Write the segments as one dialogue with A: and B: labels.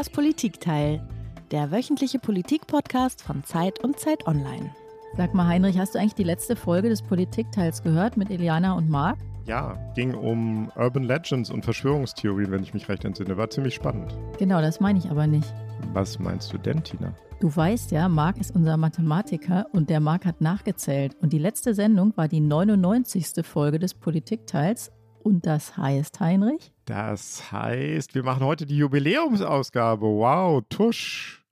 A: Das Politikteil, der wöchentliche Politikpodcast von Zeit und Zeit Online.
B: Sag mal, Heinrich, hast du eigentlich die letzte Folge des Politikteils gehört mit Eliana und Marc?
C: Ja, ging um Urban Legends und Verschwörungstheorien, wenn ich mich recht entsinne. War ziemlich spannend.
B: Genau, das meine ich aber nicht.
C: Was meinst du denn, Tina?
B: Du weißt ja, Marc ist unser Mathematiker und der Marc hat nachgezählt. Und die letzte Sendung war die 99. Folge des Politikteils. Und das heißt, Heinrich?
C: Das heißt, wir machen heute die Jubiläumsausgabe. Wow, Tusch.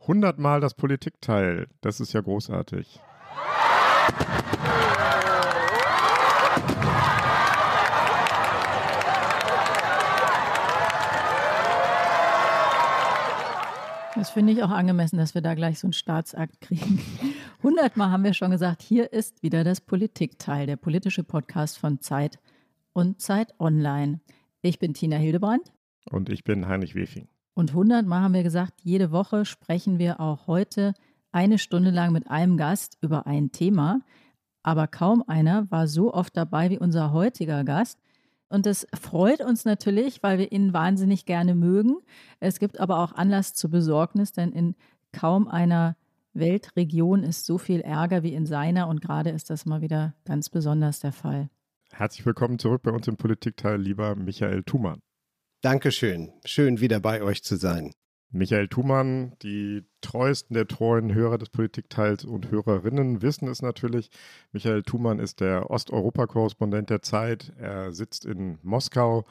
C: 100 Mal das Politikteil. Das ist ja großartig.
B: Das finde ich auch angemessen, dass wir da gleich so einen Staatsakt kriegen. Hundertmal haben wir schon gesagt, hier ist wieder das Politikteil, der politische Podcast von Zeit und Zeit Online. Ich bin Tina Hildebrand.
C: Und ich bin Heinrich Wefing.
B: Und hundertmal haben wir gesagt, jede Woche sprechen wir auch heute eine Stunde lang mit einem Gast über ein Thema. Aber kaum einer war so oft dabei wie unser heutiger Gast. Und das freut uns natürlich, weil wir ihn wahnsinnig gerne mögen. Es gibt aber auch Anlass zur Besorgnis, denn in kaum einer Weltregion ist so viel Ärger wie in seiner. Und gerade ist das mal wieder ganz besonders der Fall.
C: Herzlich willkommen zurück bei uns im Politikteil, lieber Michael Thumann.
D: Dankeschön. Schön wieder bei euch zu sein.
C: Michael Thumann, die treuesten der treuen Hörer des Politikteils und Hörerinnen wissen es natürlich. Michael Thumann ist der Osteuropa-Korrespondent der Zeit. Er sitzt in Moskau.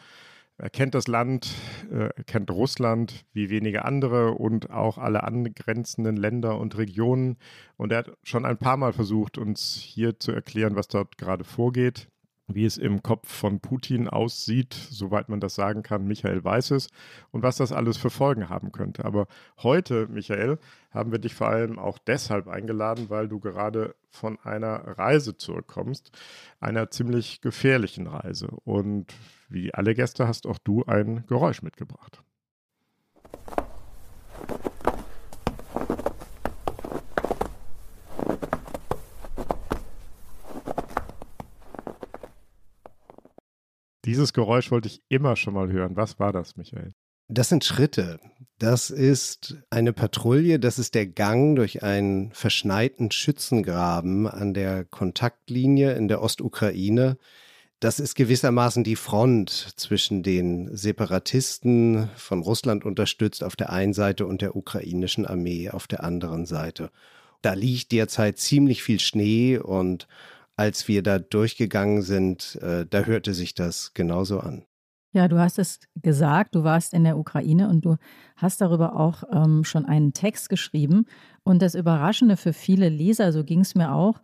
C: Er kennt das Land, äh, er kennt Russland wie wenige andere und auch alle angrenzenden Länder und Regionen. Und er hat schon ein paar Mal versucht, uns hier zu erklären, was dort gerade vorgeht wie es im Kopf von Putin aussieht, soweit man das sagen kann. Michael weiß es und was das alles für Folgen haben könnte. Aber heute, Michael, haben wir dich vor allem auch deshalb eingeladen, weil du gerade von einer Reise zurückkommst, einer ziemlich gefährlichen Reise. Und wie alle Gäste hast auch du ein Geräusch mitgebracht. Dieses Geräusch wollte ich immer schon mal hören. Was war das, Michael?
D: Das sind Schritte. Das ist eine Patrouille, das ist der Gang durch einen verschneiten Schützengraben an der Kontaktlinie in der Ostukraine. Das ist gewissermaßen die Front zwischen den Separatisten von Russland unterstützt auf der einen Seite und der ukrainischen Armee auf der anderen Seite. Da liegt derzeit ziemlich viel Schnee und als wir da durchgegangen sind, äh, da hörte sich das genauso an.
B: Ja, du hast es gesagt, du warst in der Ukraine und du hast darüber auch ähm, schon einen Text geschrieben. Und das Überraschende für viele Leser, so ging es mir auch,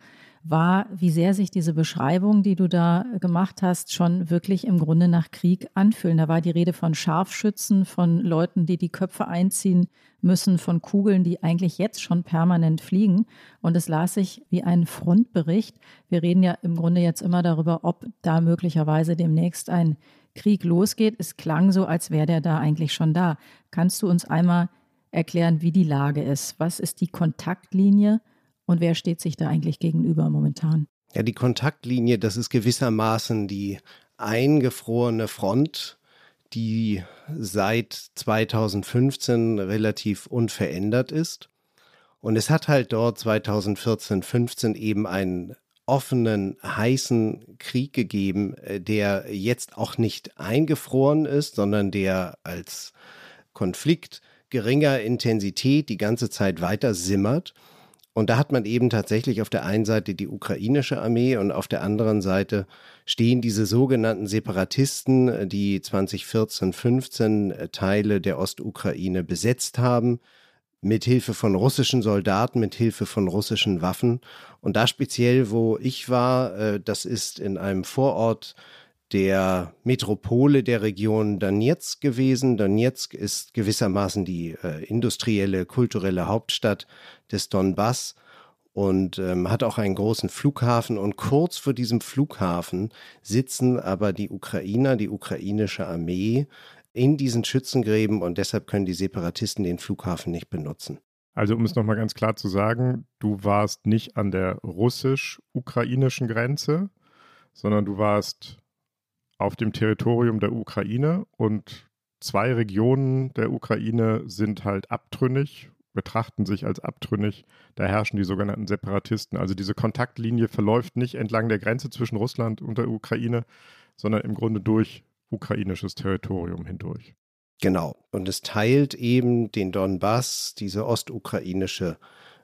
B: war, wie sehr sich diese Beschreibung, die du da gemacht hast, schon wirklich im Grunde nach Krieg anfühlen. Da war die Rede von Scharfschützen, von Leuten, die die Köpfe einziehen müssen, von Kugeln, die eigentlich jetzt schon permanent fliegen. Und es las sich wie ein Frontbericht. Wir reden ja im Grunde jetzt immer darüber, ob da möglicherweise demnächst ein Krieg losgeht. Es klang so, als wäre der da eigentlich schon da. Kannst du uns einmal erklären, wie die Lage ist? Was ist die Kontaktlinie? Und wer steht sich da eigentlich gegenüber momentan?
D: Ja, die Kontaktlinie, das ist gewissermaßen die eingefrorene Front, die seit 2015 relativ unverändert ist. Und es hat halt dort 2014, 15 eben einen offenen, heißen Krieg gegeben, äh, der jetzt auch nicht eingefroren ist, sondern der als Konflikt geringer Intensität die ganze Zeit weiter simmert. Und da hat man eben tatsächlich auf der einen Seite die ukrainische Armee und auf der anderen Seite stehen diese sogenannten Separatisten, die 2014, 15 äh, Teile der Ostukraine besetzt haben, mit Hilfe von russischen Soldaten, mit Hilfe von russischen Waffen. Und da speziell, wo ich war, äh, das ist in einem Vorort der Metropole der Region Donetsk gewesen. Donetsk ist gewissermaßen die äh, industrielle, kulturelle Hauptstadt des Donbass und ähm, hat auch einen großen Flughafen. Und kurz vor diesem Flughafen sitzen aber die Ukrainer, die ukrainische Armee in diesen Schützengräben und deshalb können die Separatisten den Flughafen nicht benutzen.
C: Also um es nochmal ganz klar zu sagen, du warst nicht an der russisch-ukrainischen Grenze, sondern du warst auf dem Territorium der Ukraine und zwei Regionen der Ukraine sind halt abtrünnig, betrachten sich als abtrünnig. Da herrschen die sogenannten Separatisten. Also diese Kontaktlinie verläuft nicht entlang der Grenze zwischen Russland und der Ukraine, sondern im Grunde durch ukrainisches Territorium hindurch.
D: Genau. Und es teilt eben den Donbass, diese ostukrainische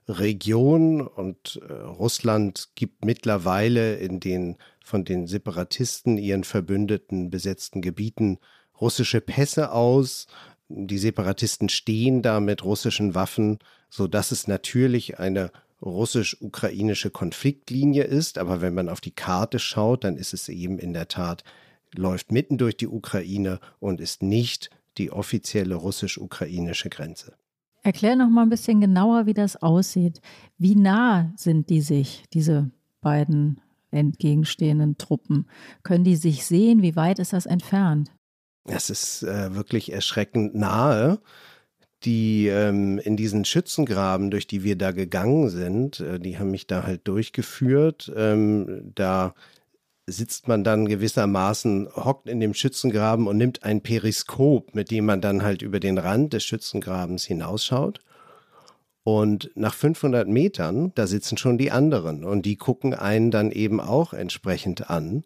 D: Region. Und äh, Russland gibt mittlerweile in den von den Separatisten, ihren Verbündeten besetzten Gebieten russische Pässe aus. Die Separatisten stehen da mit russischen Waffen, sodass es natürlich eine russisch-ukrainische Konfliktlinie ist. Aber wenn man auf die Karte schaut, dann ist es eben in der Tat, läuft mitten durch die Ukraine und ist nicht die offizielle russisch-ukrainische Grenze.
B: Erklär noch mal ein bisschen genauer, wie das aussieht. Wie nah sind die sich, diese beiden entgegenstehenden Truppen? Können die sich sehen? Wie weit ist das entfernt?
D: Es ist äh, wirklich erschreckend nahe. Die ähm, in diesen Schützengraben, durch die wir da gegangen sind, äh, die haben mich da halt durchgeführt. Ähm, da sitzt man dann gewissermaßen, hockt in dem Schützengraben und nimmt ein Periskop, mit dem man dann halt über den Rand des Schützengrabens hinausschaut. Und nach 500 Metern, da sitzen schon die anderen und die gucken einen dann eben auch entsprechend an.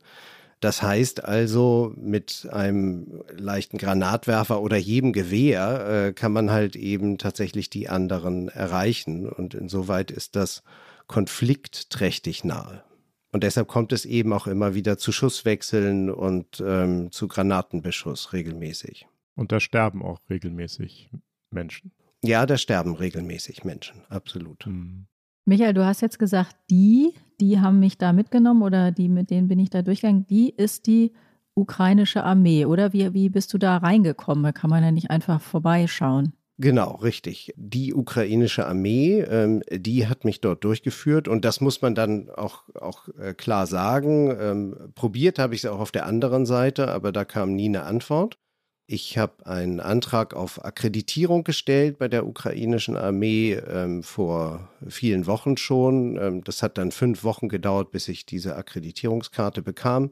D: Das heißt also, mit einem leichten Granatwerfer oder jedem Gewehr äh, kann man halt eben tatsächlich die anderen erreichen. Und insoweit ist das konfliktträchtig nahe. Und deshalb kommt es eben auch immer wieder zu Schusswechseln und ähm, zu Granatenbeschuss regelmäßig.
C: Und da sterben auch regelmäßig Menschen.
D: Ja, da sterben regelmäßig Menschen, absolut. Mhm.
B: Michael, du hast jetzt gesagt, die, die haben mich da mitgenommen oder die, mit denen bin ich da durchgegangen, die ist die ukrainische Armee, oder? Wie, wie bist du da reingekommen? Da kann man ja nicht einfach vorbeischauen.
D: Genau, richtig. Die ukrainische Armee, ähm, die hat mich dort durchgeführt und das muss man dann auch, auch äh, klar sagen. Ähm, probiert habe ich es auch auf der anderen Seite, aber da kam nie eine Antwort. Ich habe einen Antrag auf Akkreditierung gestellt bei der ukrainischen Armee ähm, vor vielen Wochen schon. Ähm, das hat dann fünf Wochen gedauert, bis ich diese Akkreditierungskarte bekam.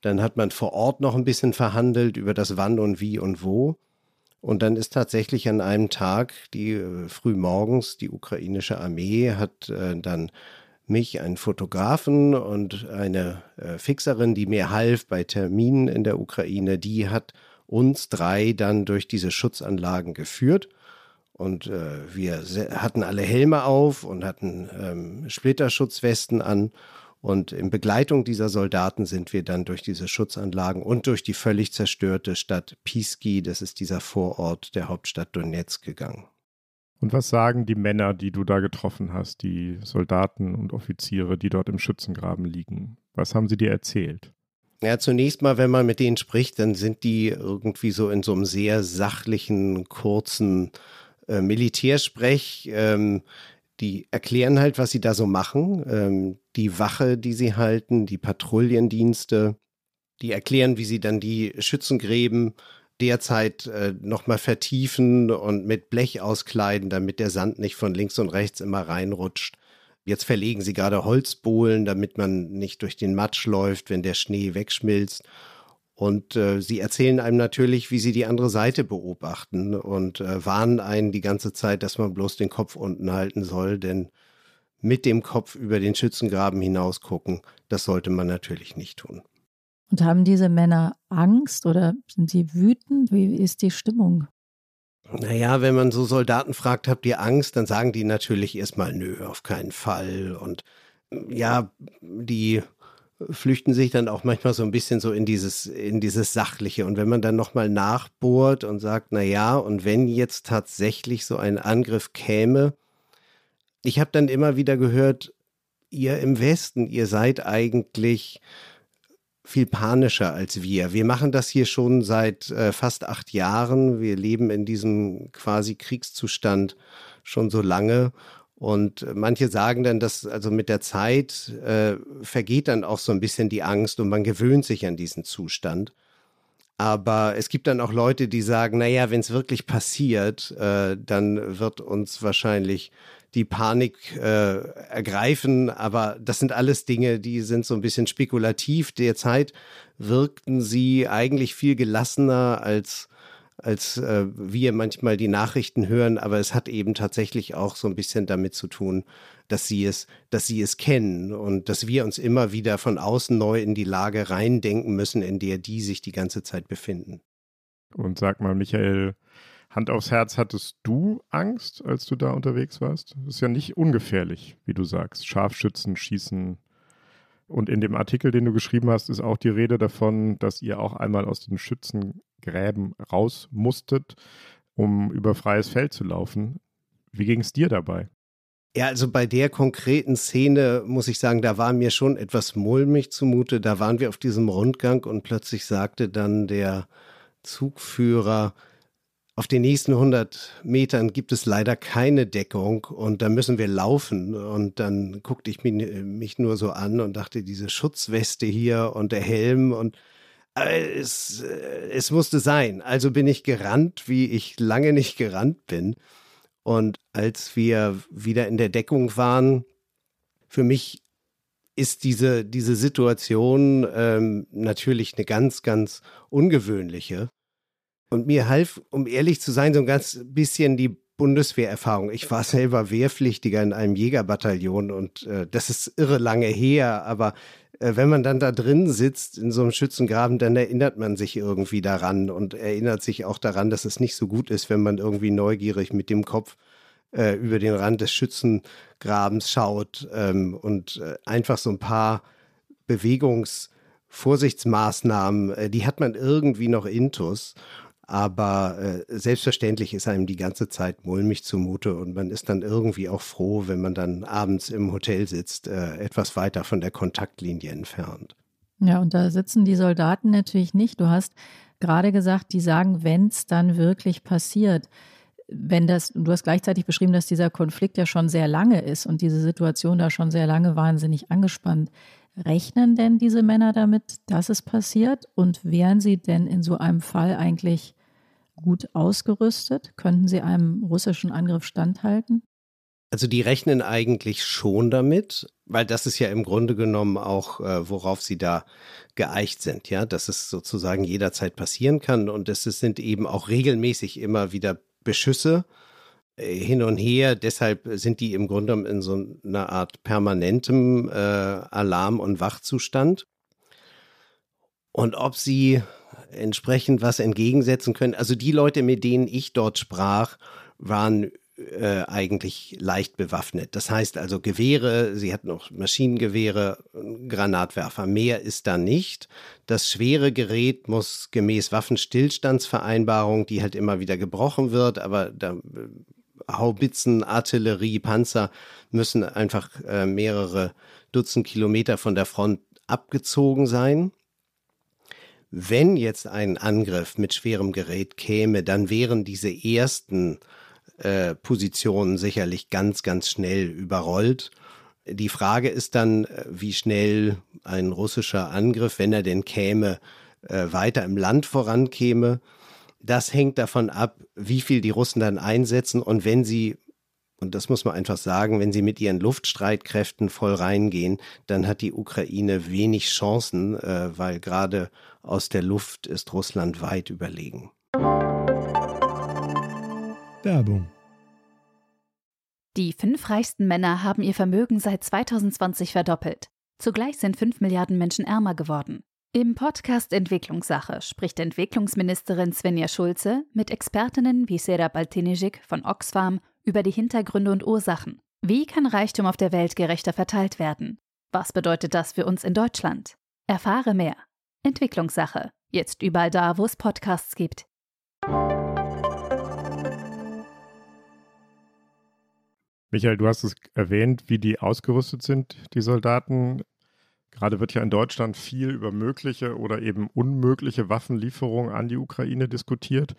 D: Dann hat man vor Ort noch ein bisschen verhandelt über das Wann und Wie und Wo. Und dann ist tatsächlich an einem Tag, die äh, früh morgens, die ukrainische Armee hat äh, dann mich, einen Fotografen und eine äh, Fixerin, die mir half bei Terminen in der Ukraine, die hat uns drei dann durch diese Schutzanlagen geführt. Und äh, wir hatten alle Helme auf und hatten ähm, Splitterschutzwesten an und in Begleitung dieser Soldaten sind wir dann durch diese Schutzanlagen und durch die völlig zerstörte Stadt Piski, das ist dieser Vorort der Hauptstadt Donetsk, gegangen.
C: Und was sagen die Männer, die du da getroffen hast, die Soldaten und Offiziere, die dort im Schützengraben liegen? Was haben sie dir erzählt?
D: Ja, zunächst mal, wenn man mit denen spricht, dann sind die irgendwie so in so einem sehr sachlichen, kurzen äh, Militärsprech. Ähm, die erklären halt, was sie da so machen. Ähm, die Wache, die sie halten, die Patrouillendienste, die erklären, wie sie dann die Schützengräben derzeit äh, nochmal vertiefen und mit Blech auskleiden, damit der Sand nicht von links und rechts immer reinrutscht. Jetzt verlegen sie gerade Holzbohlen, damit man nicht durch den Matsch läuft, wenn der Schnee wegschmilzt. Und äh, sie erzählen einem natürlich, wie sie die andere Seite beobachten und äh, warnen einen die ganze Zeit, dass man bloß den Kopf unten halten soll, denn mit dem Kopf über den Schützengraben hinaus gucken, das sollte man natürlich nicht tun.
B: Und haben diese Männer Angst oder sind sie wütend? Wie ist die Stimmung?
D: Naja, wenn man so Soldaten fragt, habt ihr Angst, dann sagen die natürlich erstmal, nö, auf keinen Fall. Und ja, die flüchten sich dann auch manchmal so ein bisschen so in dieses, in dieses Sachliche. Und wenn man dann nochmal nachbohrt und sagt, na ja, und wenn jetzt tatsächlich so ein Angriff käme, ich habe dann immer wieder gehört, ihr im Westen, ihr seid eigentlich viel panischer als wir. Wir machen das hier schon seit äh, fast acht Jahren. Wir leben in diesem quasi Kriegszustand schon so lange. Und manche sagen dann, dass also mit der Zeit äh, vergeht dann auch so ein bisschen die Angst und man gewöhnt sich an diesen Zustand. Aber es gibt dann auch Leute, die sagen, naja, wenn es wirklich passiert, äh, dann wird uns wahrscheinlich die Panik äh, ergreifen. Aber das sind alles Dinge, die sind so ein bisschen spekulativ. Derzeit wirkten sie eigentlich viel gelassener als als äh, wir manchmal die Nachrichten hören, aber es hat eben tatsächlich auch so ein bisschen damit zu tun, dass sie es, dass sie es kennen und dass wir uns immer wieder von außen neu in die Lage reindenken müssen, in der die sich die ganze Zeit befinden.
C: Und sag mal, Michael, Hand aufs Herz, hattest du Angst, als du da unterwegs warst? Das ist ja nicht ungefährlich, wie du sagst. Scharfschützen, Schießen. Und in dem Artikel, den du geschrieben hast, ist auch die Rede davon, dass ihr auch einmal aus den Schützengräben raus musstet, um über freies Feld zu laufen. Wie ging es dir dabei?
D: Ja, also bei der konkreten Szene muss ich sagen, da war mir schon etwas mulmig zumute. Da waren wir auf diesem Rundgang und plötzlich sagte dann der Zugführer, auf den nächsten 100 Metern gibt es leider keine Deckung und da müssen wir laufen. Und dann guckte ich mich, mich nur so an und dachte, diese Schutzweste hier und der Helm und äh, es, äh, es musste sein. Also bin ich gerannt, wie ich lange nicht gerannt bin. Und als wir wieder in der Deckung waren, für mich ist diese, diese Situation ähm, natürlich eine ganz, ganz ungewöhnliche. Und mir half, um ehrlich zu sein, so ein ganz bisschen die Bundeswehrerfahrung. Ich war selber Wehrpflichtiger in einem Jägerbataillon und äh, das ist irre lange her, aber äh, wenn man dann da drin sitzt in so einem Schützengraben, dann erinnert man sich irgendwie daran und erinnert sich auch daran, dass es nicht so gut ist, wenn man irgendwie neugierig mit dem Kopf äh, über den Rand des Schützengrabens schaut ähm, und äh, einfach so ein paar Bewegungsvorsichtsmaßnahmen, äh, die hat man irgendwie noch intus. Aber äh, selbstverständlich ist einem die ganze Zeit mulmig zumute und man ist dann irgendwie auch froh, wenn man dann abends im Hotel sitzt, äh, etwas weiter von der Kontaktlinie entfernt.
B: Ja, und da sitzen die Soldaten natürlich nicht. Du hast gerade gesagt, die sagen, wenn es dann wirklich passiert. Wenn das, du hast gleichzeitig beschrieben, dass dieser Konflikt ja schon sehr lange ist und diese Situation da schon sehr lange wahnsinnig angespannt. Rechnen denn diese Männer damit, dass es passiert? Und wären sie denn in so einem Fall eigentlich gut ausgerüstet? Könnten sie einem russischen Angriff standhalten?
D: Also die rechnen eigentlich schon damit, weil das ist ja im Grunde genommen auch, äh, worauf sie da geeicht sind, ja, dass es sozusagen jederzeit passieren kann und es sind eben auch regelmäßig immer wieder Beschüsse äh, hin und her. Deshalb sind die im Grunde genommen in so einer Art permanentem äh, Alarm- und Wachzustand. Und ob sie entsprechend was entgegensetzen können. Also die Leute, mit denen ich dort sprach, waren äh, eigentlich leicht bewaffnet. Das heißt also Gewehre, sie hatten auch Maschinengewehre, Granatwerfer. Mehr ist da nicht. Das schwere Gerät muss gemäß Waffenstillstandsvereinbarung, die halt immer wieder gebrochen wird, aber da äh, Haubitzen, Artillerie, Panzer müssen einfach äh, mehrere Dutzend Kilometer von der Front abgezogen sein. Wenn jetzt ein Angriff mit schwerem Gerät käme, dann wären diese ersten äh, Positionen sicherlich ganz, ganz schnell überrollt. Die Frage ist dann, äh, wie schnell ein russischer Angriff, wenn er denn käme, äh, weiter im Land vorankäme. Das hängt davon ab, wie viel die Russen dann einsetzen und wenn sie und das muss man einfach sagen, wenn sie mit ihren Luftstreitkräften voll reingehen, dann hat die Ukraine wenig Chancen, äh, weil gerade aus der Luft ist Russland weit überlegen.
E: Werbung.
A: Die fünf reichsten Männer haben ihr Vermögen seit 2020 verdoppelt. Zugleich sind fünf Milliarden Menschen ärmer geworden. Im Podcast Entwicklungssache spricht Entwicklungsministerin Svenja Schulze mit Expertinnen wie Sera Baltinijik von Oxfam über die Hintergründe und Ursachen. Wie kann Reichtum auf der Welt gerechter verteilt werden? Was bedeutet das für uns in Deutschland? Erfahre mehr. Entwicklungssache. Jetzt überall da, wo es Podcasts gibt.
C: Michael, du hast es erwähnt, wie die ausgerüstet sind, die Soldaten. Gerade wird ja in Deutschland viel über mögliche oder eben unmögliche Waffenlieferungen an die Ukraine diskutiert.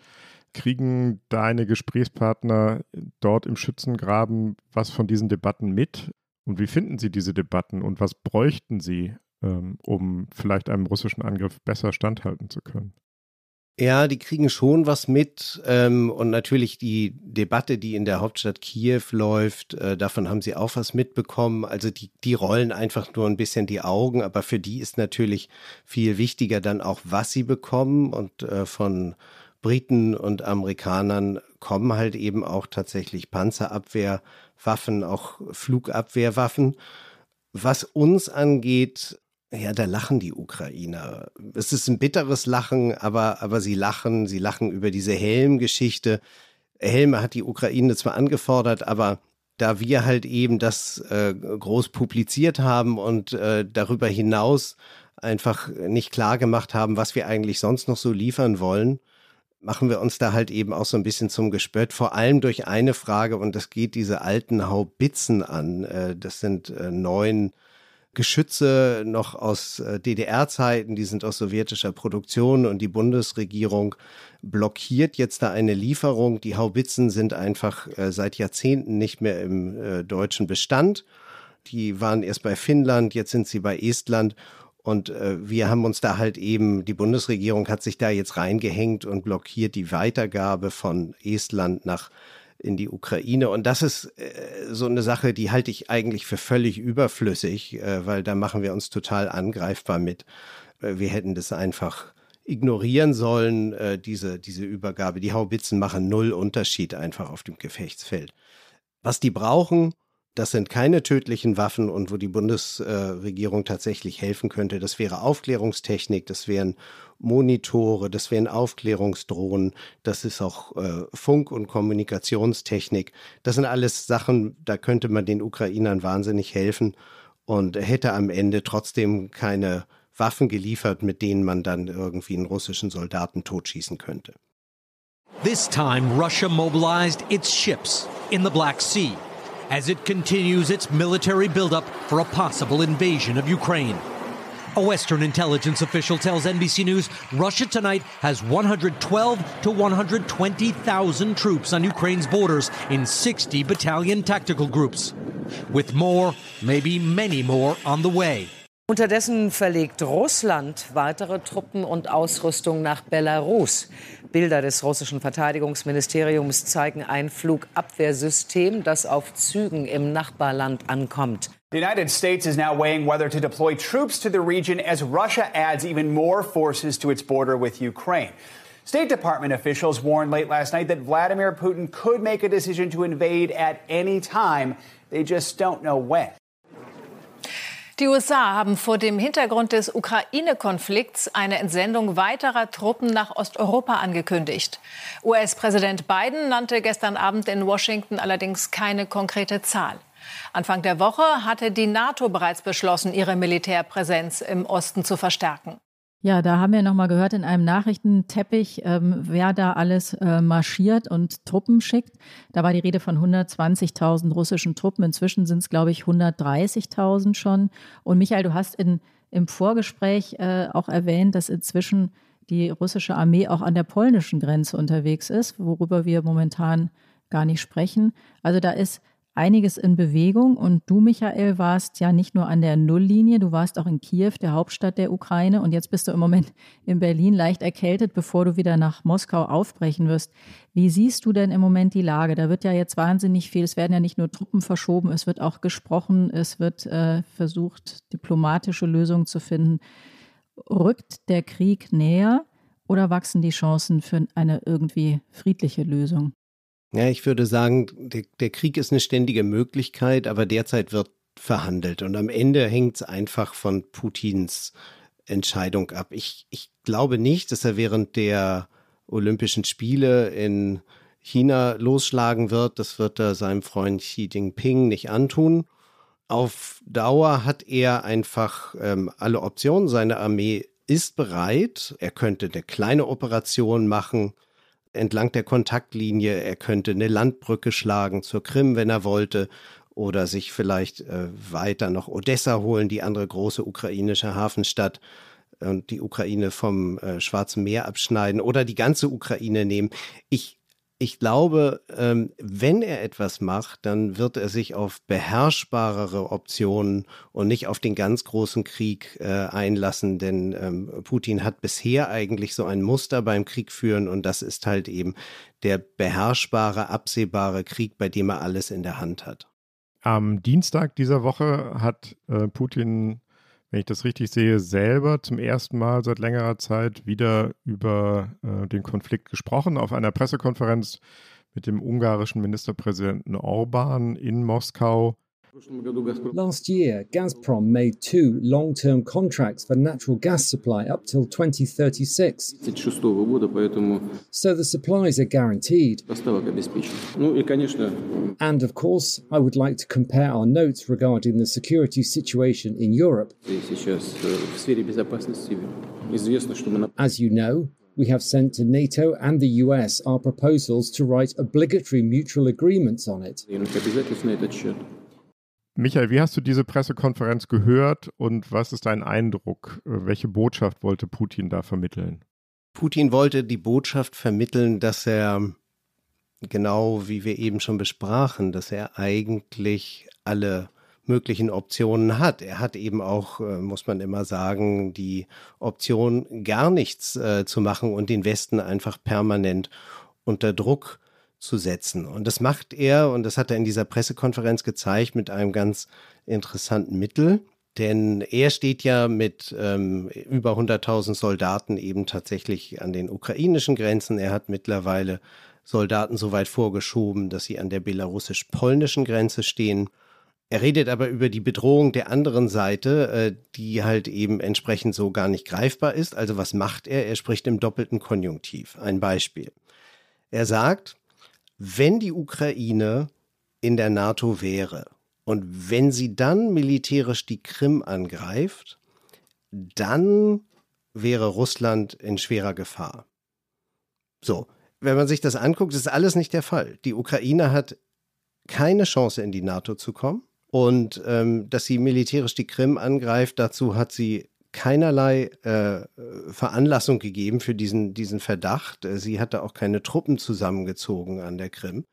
C: Kriegen deine Gesprächspartner dort im Schützengraben was von diesen Debatten mit? Und wie finden sie diese Debatten und was bräuchten sie, ähm, um vielleicht einem russischen Angriff besser standhalten zu können?
D: Ja, die kriegen schon was mit. Ähm, und natürlich die Debatte, die in der Hauptstadt Kiew läuft, äh, davon haben sie auch was mitbekommen. Also die, die rollen einfach nur ein bisschen die Augen, aber für die ist natürlich viel wichtiger dann auch, was sie bekommen. Und äh, von Briten und Amerikanern kommen halt eben auch tatsächlich Panzerabwehrwaffen, auch Flugabwehrwaffen. Was uns angeht, ja, da lachen die Ukrainer. Es ist ein bitteres Lachen, aber, aber sie lachen, sie lachen über diese Helmgeschichte. Helme hat die Ukraine zwar angefordert, aber da wir halt eben das äh, groß publiziert haben und äh, darüber hinaus einfach nicht klar gemacht haben, was wir eigentlich sonst noch so liefern wollen, machen wir uns da halt eben auch so ein bisschen zum Gespött, vor allem durch eine Frage und das geht diese alten Haubitzen an. Äh, das sind äh, neun Geschütze noch aus äh, DDR-Zeiten, die sind aus sowjetischer Produktion und die Bundesregierung blockiert jetzt da eine Lieferung. Die Haubitzen sind einfach seit Jahrzehnten nicht mehr im deutschen Bestand. Die waren erst bei Finnland, jetzt sind sie bei Estland und äh, wir haben uns da halt eben, die Bundesregierung hat sich da jetzt reingehängt und blockiert die Weitergabe von Estland nach in die Ukraine. Und das ist äh, so eine Sache, die halte ich eigentlich für völlig überflüssig, äh, weil da machen wir uns total angreifbar mit. Äh, wir hätten das einfach ignorieren sollen, äh, diese, diese Übergabe. Die Haubitzen machen null Unterschied einfach auf dem Gefechtsfeld. Was die brauchen, das sind keine tödlichen Waffen und wo die Bundesregierung tatsächlich helfen könnte, das wäre Aufklärungstechnik, das wären Monitore, das wären Aufklärungsdrohnen, das ist auch äh, Funk- und Kommunikationstechnik. Das sind alles Sachen, da könnte man den Ukrainern wahnsinnig helfen und hätte am Ende trotzdem keine Waffen geliefert, mit denen man dann irgendwie einen russischen Soldaten totschießen könnte.
E: This time Russia mobilized its ships in the Black Sea. As it continues its military buildup for a possible invasion of Ukraine. A Western intelligence official tells NBC News Russia tonight has 112 to 120,000 troops on Ukraine's borders in 60 battalion tactical groups, with more, maybe many more, on the way.
F: Unterdessen verlegt Russland weitere Truppen und Ausrüstung nach Belarus. Bilder des russischen Verteidigungsministeriums zeigen ein Flugabwehrsystem, das auf Zügen im Nachbarland ankommt.
G: The United States is now weighing whether to deploy troops to the region as Russia adds even more forces to its border with Ukraine. State Department officials warned late last night that Vladimir Putin could make a decision to invade at any time. They just don't know when.
H: Die USA haben vor dem Hintergrund des Ukraine-Konflikts eine Entsendung weiterer Truppen nach Osteuropa angekündigt. US-Präsident Biden nannte gestern Abend in Washington allerdings keine konkrete Zahl. Anfang der Woche hatte die NATO bereits beschlossen, ihre Militärpräsenz im Osten zu verstärken.
B: Ja, da haben wir nochmal gehört in einem Nachrichtenteppich, ähm, wer da alles äh, marschiert und Truppen schickt. Da war die Rede von 120.000 russischen Truppen. Inzwischen sind es, glaube ich, 130.000 schon. Und Michael, du hast in, im Vorgespräch äh, auch erwähnt, dass inzwischen die russische Armee auch an der polnischen Grenze unterwegs ist, worüber wir momentan gar nicht sprechen. Also da ist einiges in Bewegung. Und du, Michael, warst ja nicht nur an der Nulllinie, du warst auch in Kiew, der Hauptstadt der Ukraine. Und jetzt bist du im Moment in Berlin leicht erkältet, bevor du wieder nach Moskau aufbrechen wirst. Wie siehst du denn im Moment die Lage? Da wird ja jetzt wahnsinnig viel, es werden ja nicht nur Truppen verschoben, es wird auch gesprochen, es wird äh, versucht, diplomatische Lösungen zu finden. Rückt der Krieg näher oder wachsen die Chancen für eine irgendwie friedliche Lösung?
D: Ja, ich würde sagen, der, der Krieg ist eine ständige Möglichkeit, aber derzeit wird verhandelt und am Ende hängt es einfach von Putins Entscheidung ab. Ich, ich glaube nicht, dass er während der Olympischen Spiele in China losschlagen wird. Das wird er seinem Freund Xi Jinping nicht antun. Auf Dauer hat er einfach ähm, alle Optionen. Seine Armee ist bereit. Er könnte eine kleine Operation machen entlang der Kontaktlinie. Er könnte eine Landbrücke schlagen zur Krim, wenn er wollte, oder sich vielleicht äh, weiter noch Odessa holen, die andere große ukrainische Hafenstadt und die Ukraine vom äh, Schwarzen Meer abschneiden oder die ganze Ukraine nehmen. Ich ich glaube, ähm, wenn er etwas macht, dann wird er sich auf beherrschbarere Optionen und nicht auf den ganz großen Krieg äh, einlassen, denn ähm, Putin hat bisher eigentlich so ein Muster beim Krieg führen und das ist halt eben der beherrschbare, absehbare Krieg, bei dem er alles in der Hand hat.
C: Am Dienstag dieser Woche hat äh, Putin wenn ich das richtig sehe, selber zum ersten Mal seit längerer Zeit wieder über äh, den Konflikt gesprochen auf einer Pressekonferenz mit dem ungarischen Ministerpräsidenten Orban in Moskau.
I: Last year, Gazprom made two long term contracts for natural gas supply up till 2036. So the supplies are guaranteed. And of course, I would like to compare our notes regarding the security situation in Europe. As you know, we have sent to NATO and the US our proposals to write obligatory mutual agreements on it.
C: Michael, wie hast du diese Pressekonferenz gehört und was ist dein Eindruck? Welche Botschaft wollte Putin da vermitteln?
D: Putin wollte die Botschaft vermitteln, dass er, genau wie wir eben schon besprachen, dass er eigentlich alle möglichen Optionen hat. Er hat eben auch, äh, muss man immer sagen, die Option, gar nichts äh, zu machen und den Westen einfach permanent unter Druck zu setzen. Und das macht er, und das hat er in dieser Pressekonferenz gezeigt, mit einem ganz interessanten Mittel. Denn er steht ja mit ähm, über 100.000 Soldaten eben tatsächlich an den ukrainischen Grenzen. Er hat mittlerweile Soldaten so weit vorgeschoben, dass sie an der belarussisch-polnischen Grenze stehen. Er redet aber über die Bedrohung der anderen Seite, äh, die halt eben entsprechend so gar nicht greifbar ist. Also was macht er? Er spricht im doppelten Konjunktiv. Ein Beispiel. Er sagt, wenn die Ukraine in der NATO wäre und wenn sie dann militärisch die Krim angreift, dann wäre Russland in schwerer Gefahr. So, wenn man sich das anguckt, ist alles nicht der Fall. Die Ukraine hat keine Chance, in die NATO zu kommen. Und ähm, dass sie militärisch die Krim angreift, dazu hat sie keinerlei äh, Veranlassung gegeben für diesen, diesen Verdacht. Äh, sie hatte auch keine Truppen zusammengezogen an der Krim.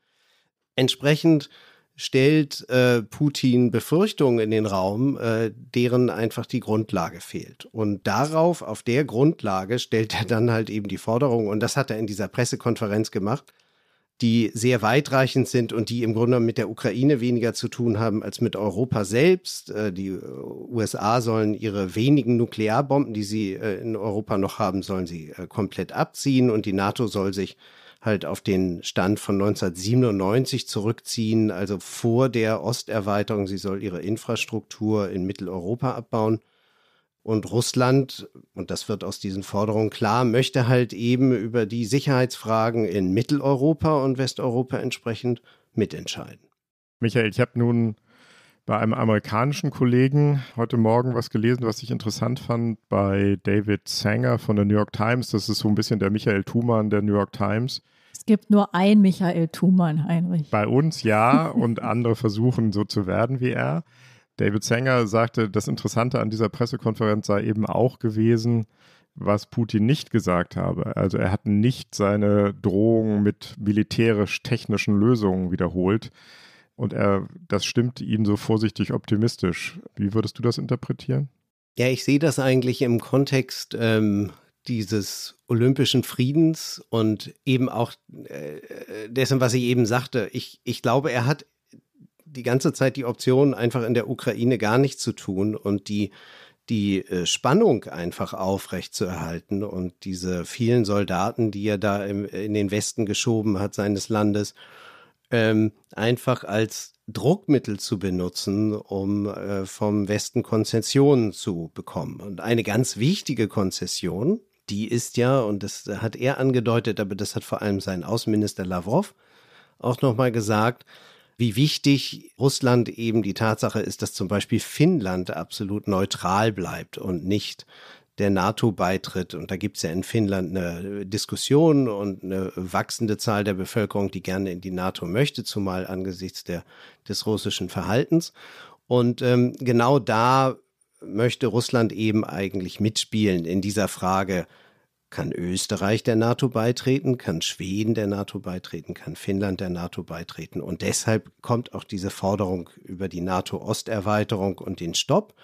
D: Entsprechend stellt äh, Putin Befürchtungen in den Raum, äh, deren einfach die Grundlage fehlt. Und darauf, auf der Grundlage, stellt er dann halt eben die Forderung, und das hat er in dieser Pressekonferenz gemacht, die sehr weitreichend sind und die im Grunde mit der Ukraine weniger zu tun haben als mit Europa selbst. Äh, die äh, USA sollen ihre wenigen Nuklearbomben, die sie äh, in Europa noch haben, sollen sie komplett abziehen und die NATO soll sich halt auf den Stand von 1997 zurückziehen, also vor der Osterweiterung. Sie soll ihre Infrastruktur in Mitteleuropa abbauen. Und Russland, und das wird aus diesen Forderungen klar, möchte halt eben über die Sicherheitsfragen in Mitteleuropa und Westeuropa entsprechend mitentscheiden.
C: Michael, ich habe nun bei einem amerikanischen Kollegen heute Morgen was gelesen, was ich interessant fand, bei David Sanger von der New York Times. Das ist so ein bisschen der Michael Thumann der New York Times.
B: Es gibt nur ein Michael Thumann, Heinrich.
C: Bei uns ja, und andere versuchen so zu werden wie er. David Sanger sagte, das Interessante an dieser Pressekonferenz sei eben auch gewesen, was Putin nicht gesagt habe. Also er hat nicht seine Drohung mit militärisch-technischen Lösungen wiederholt. Und er, das stimmt ihn so vorsichtig optimistisch. Wie würdest du das interpretieren?
D: Ja, ich sehe das eigentlich im Kontext ähm, dieses olympischen Friedens und eben auch äh, dessen, was ich eben sagte. Ich, ich glaube, er hat die ganze Zeit die Option, einfach in der Ukraine gar nichts zu tun und die, die äh, Spannung einfach aufrecht zu erhalten und diese vielen Soldaten, die er da im, in den Westen geschoben hat seines Landes, ähm, einfach als Druckmittel zu benutzen, um äh, vom Westen Konzessionen zu bekommen. Und eine ganz wichtige Konzession, die ist ja, und das hat er angedeutet, aber das hat vor allem sein Außenminister Lavrov auch nochmal gesagt, wie wichtig Russland eben die Tatsache ist, dass zum Beispiel Finnland absolut neutral bleibt und nicht der NATO beitritt. Und da gibt es ja in Finnland eine Diskussion und eine wachsende Zahl der Bevölkerung, die gerne in die NATO möchte, zumal angesichts der, des russischen Verhaltens. Und ähm, genau da möchte Russland eben eigentlich mitspielen in dieser Frage, kann Österreich der NATO beitreten, kann Schweden der NATO beitreten, kann Finnland der NATO beitreten. Und deshalb kommt auch diese Forderung über die NATO-Osterweiterung und den Stopp.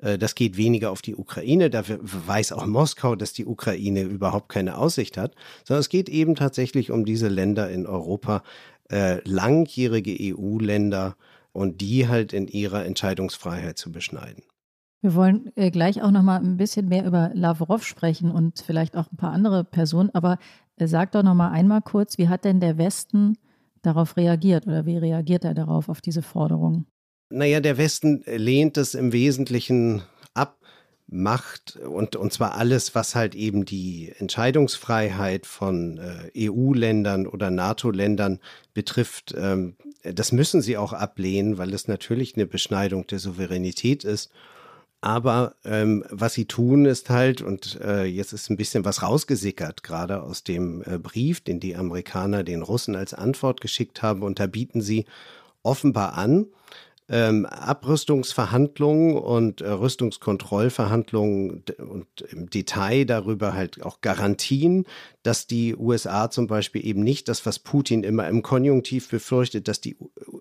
D: Äh, das geht weniger auf die Ukraine. Da weiß auch Moskau, dass die Ukraine überhaupt keine Aussicht hat, sondern es geht eben tatsächlich um diese Länder in Europa, äh, langjährige EU-Länder und die halt in ihrer Entscheidungsfreiheit zu beschneiden.
B: Wir wollen äh, gleich auch noch mal ein bisschen mehr über Lavrov sprechen und vielleicht auch ein paar andere Personen. Aber äh, sag doch noch mal einmal kurz, wie hat denn der Westen darauf reagiert oder wie reagiert er darauf, auf diese Forderung?
D: Naja, der Westen lehnt es im Wesentlichen ab, macht und, und zwar alles, was halt eben die Entscheidungsfreiheit von äh, EU-Ländern oder NATO-Ländern betrifft, ähm, das müssen sie auch ablehnen, weil es natürlich eine Beschneidung der Souveränität ist. Aber ähm, was sie tun ist halt, und äh, jetzt ist ein bisschen was rausgesickert, gerade aus dem äh, Brief, den die Amerikaner den Russen als Antwort geschickt haben, und da bieten sie offenbar an, ähm, Abrüstungsverhandlungen und äh, Rüstungskontrollverhandlungen und im Detail darüber halt auch Garantien, dass die USA zum Beispiel eben nicht das, was Putin immer im Konjunktiv befürchtet, dass die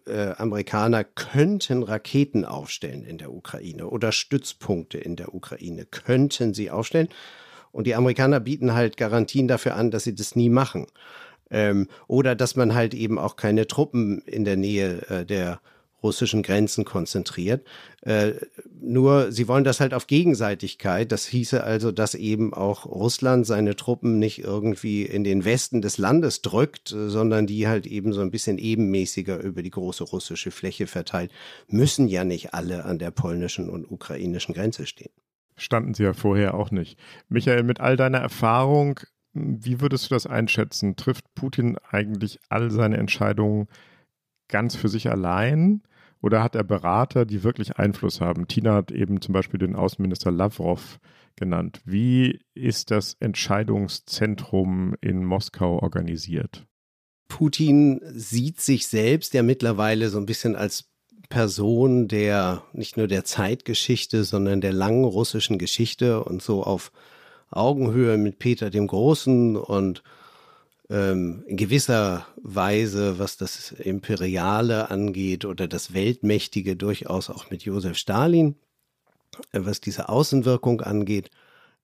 D: äh, Amerikaner könnten Raketen aufstellen in der Ukraine oder Stützpunkte in der Ukraine, könnten sie aufstellen. Und die Amerikaner bieten halt Garantien dafür an, dass sie das nie machen. Ähm, oder dass man halt eben auch keine Truppen in der Nähe äh, der russischen Grenzen konzentriert. Äh, nur sie wollen das halt auf Gegenseitigkeit. Das hieße also, dass eben auch Russland seine Truppen nicht irgendwie in den Westen des Landes drückt, sondern die halt eben so ein bisschen ebenmäßiger über die große russische Fläche verteilt. Müssen ja nicht alle an der polnischen und ukrainischen Grenze stehen.
C: Standen sie ja vorher auch nicht. Michael, mit all deiner Erfahrung, wie würdest du das einschätzen? Trifft Putin eigentlich all seine Entscheidungen ganz für sich allein? Oder hat er Berater, die wirklich Einfluss haben? Tina hat eben zum Beispiel den Außenminister Lavrov genannt. Wie ist das Entscheidungszentrum in Moskau organisiert?
D: Putin sieht sich selbst ja mittlerweile so ein bisschen als Person der nicht nur der Zeitgeschichte, sondern der langen russischen Geschichte und so auf Augenhöhe mit Peter dem Großen und ähm, in gewisser Weise, was das Imperiale angeht oder das Weltmächtige, durchaus auch mit Josef Stalin, äh, was diese Außenwirkung angeht.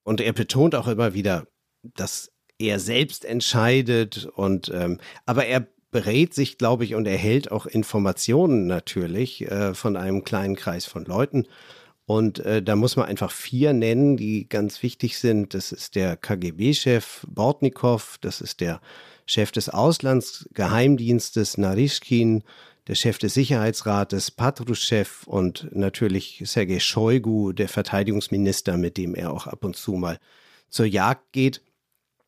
D: Und er betont auch immer wieder, dass er selbst entscheidet und ähm, aber er berät sich, glaube ich, und erhält auch Informationen natürlich äh, von einem kleinen Kreis von Leuten. Und äh, da muss man einfach vier nennen, die ganz wichtig sind. Das ist der KGB-Chef Bortnikow, das ist der Chef des Auslandsgeheimdienstes Narishkin, der Chef des Sicherheitsrates Patruschew und natürlich Sergei Shoigu, der Verteidigungsminister, mit dem er auch ab und zu mal zur Jagd geht.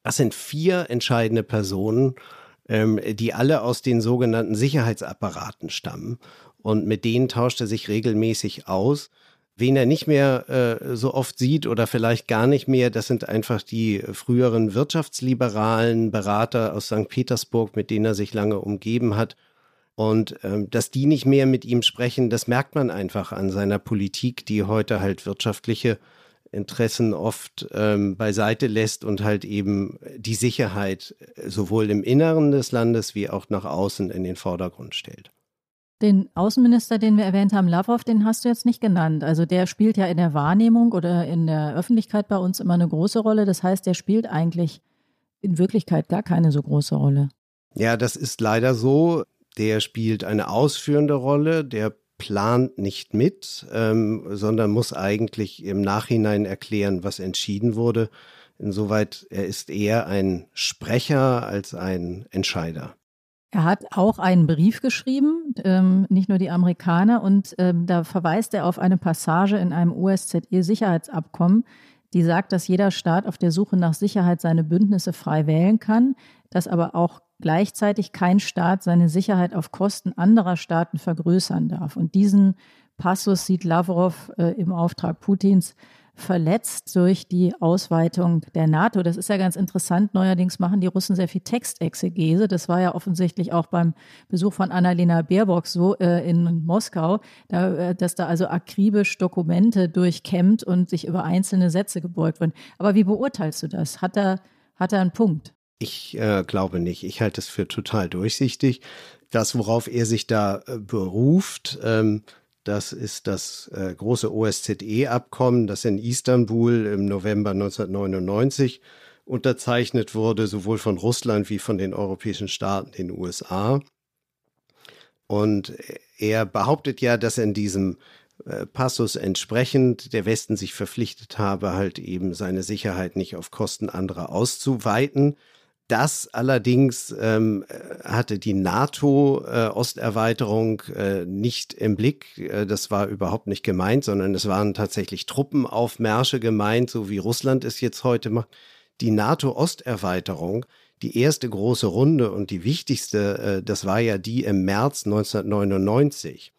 D: Das sind vier entscheidende Personen, ähm, die alle aus den sogenannten Sicherheitsapparaten stammen. Und mit denen tauscht er sich regelmäßig aus. Wen er nicht mehr äh, so oft sieht oder vielleicht gar nicht mehr, das sind einfach die früheren wirtschaftsliberalen Berater aus St. Petersburg, mit denen er sich lange umgeben hat. Und ähm, dass die nicht mehr mit ihm sprechen, das merkt man einfach an seiner Politik, die heute halt wirtschaftliche Interessen oft ähm, beiseite lässt und halt eben die Sicherheit sowohl im Inneren des Landes wie auch nach außen in den Vordergrund stellt.
B: Den Außenminister, den wir erwähnt haben, Lavrov, den hast du jetzt nicht genannt. Also der spielt ja in der Wahrnehmung oder in der Öffentlichkeit bei uns immer eine große Rolle. Das heißt, der spielt eigentlich in Wirklichkeit gar keine so große Rolle.
D: Ja, das ist leider so. Der spielt eine ausführende Rolle. Der plant nicht mit, ähm, sondern muss eigentlich im Nachhinein erklären, was entschieden wurde. Insoweit, er ist eher ein Sprecher als ein Entscheider.
B: Er hat auch einen Brief geschrieben, ähm, nicht nur die Amerikaner, und ähm, da verweist er auf eine Passage in einem OSZE-Sicherheitsabkommen, die sagt, dass jeder Staat auf der Suche nach Sicherheit seine Bündnisse frei wählen kann, dass aber auch gleichzeitig kein Staat seine Sicherheit auf Kosten anderer Staaten vergrößern darf. Und diesen Passus sieht Lavrov äh, im Auftrag Putins verletzt durch die Ausweitung der NATO. Das ist ja ganz interessant. Neuerdings machen die Russen sehr viel Textexegese. Das war ja offensichtlich auch beim Besuch von Annalena Baerbock so äh, in Moskau, da, äh, dass da also akribisch Dokumente durchkämmt und sich über einzelne Sätze gebeugt werden. Aber wie beurteilst du das? Hat er, hat er einen Punkt?
D: Ich äh, glaube nicht. Ich halte es für total durchsichtig. Das, worauf er sich da äh, beruft, ähm, das ist das äh, große OSZE-Abkommen, das in Istanbul im November 1999 unterzeichnet wurde, sowohl von Russland wie von den europäischen Staaten, den USA. Und er behauptet ja, dass in diesem äh, Passus entsprechend der Westen sich verpflichtet habe, halt eben seine Sicherheit nicht auf Kosten anderer auszuweiten. Das allerdings ähm, hatte die NATO-Osterweiterung äh, äh, nicht im Blick. Äh, das war überhaupt nicht gemeint, sondern es waren tatsächlich Truppenaufmärsche gemeint, so wie Russland es jetzt heute macht. Die NATO-Osterweiterung, die erste große Runde und die wichtigste, äh, das war ja die im März 1999.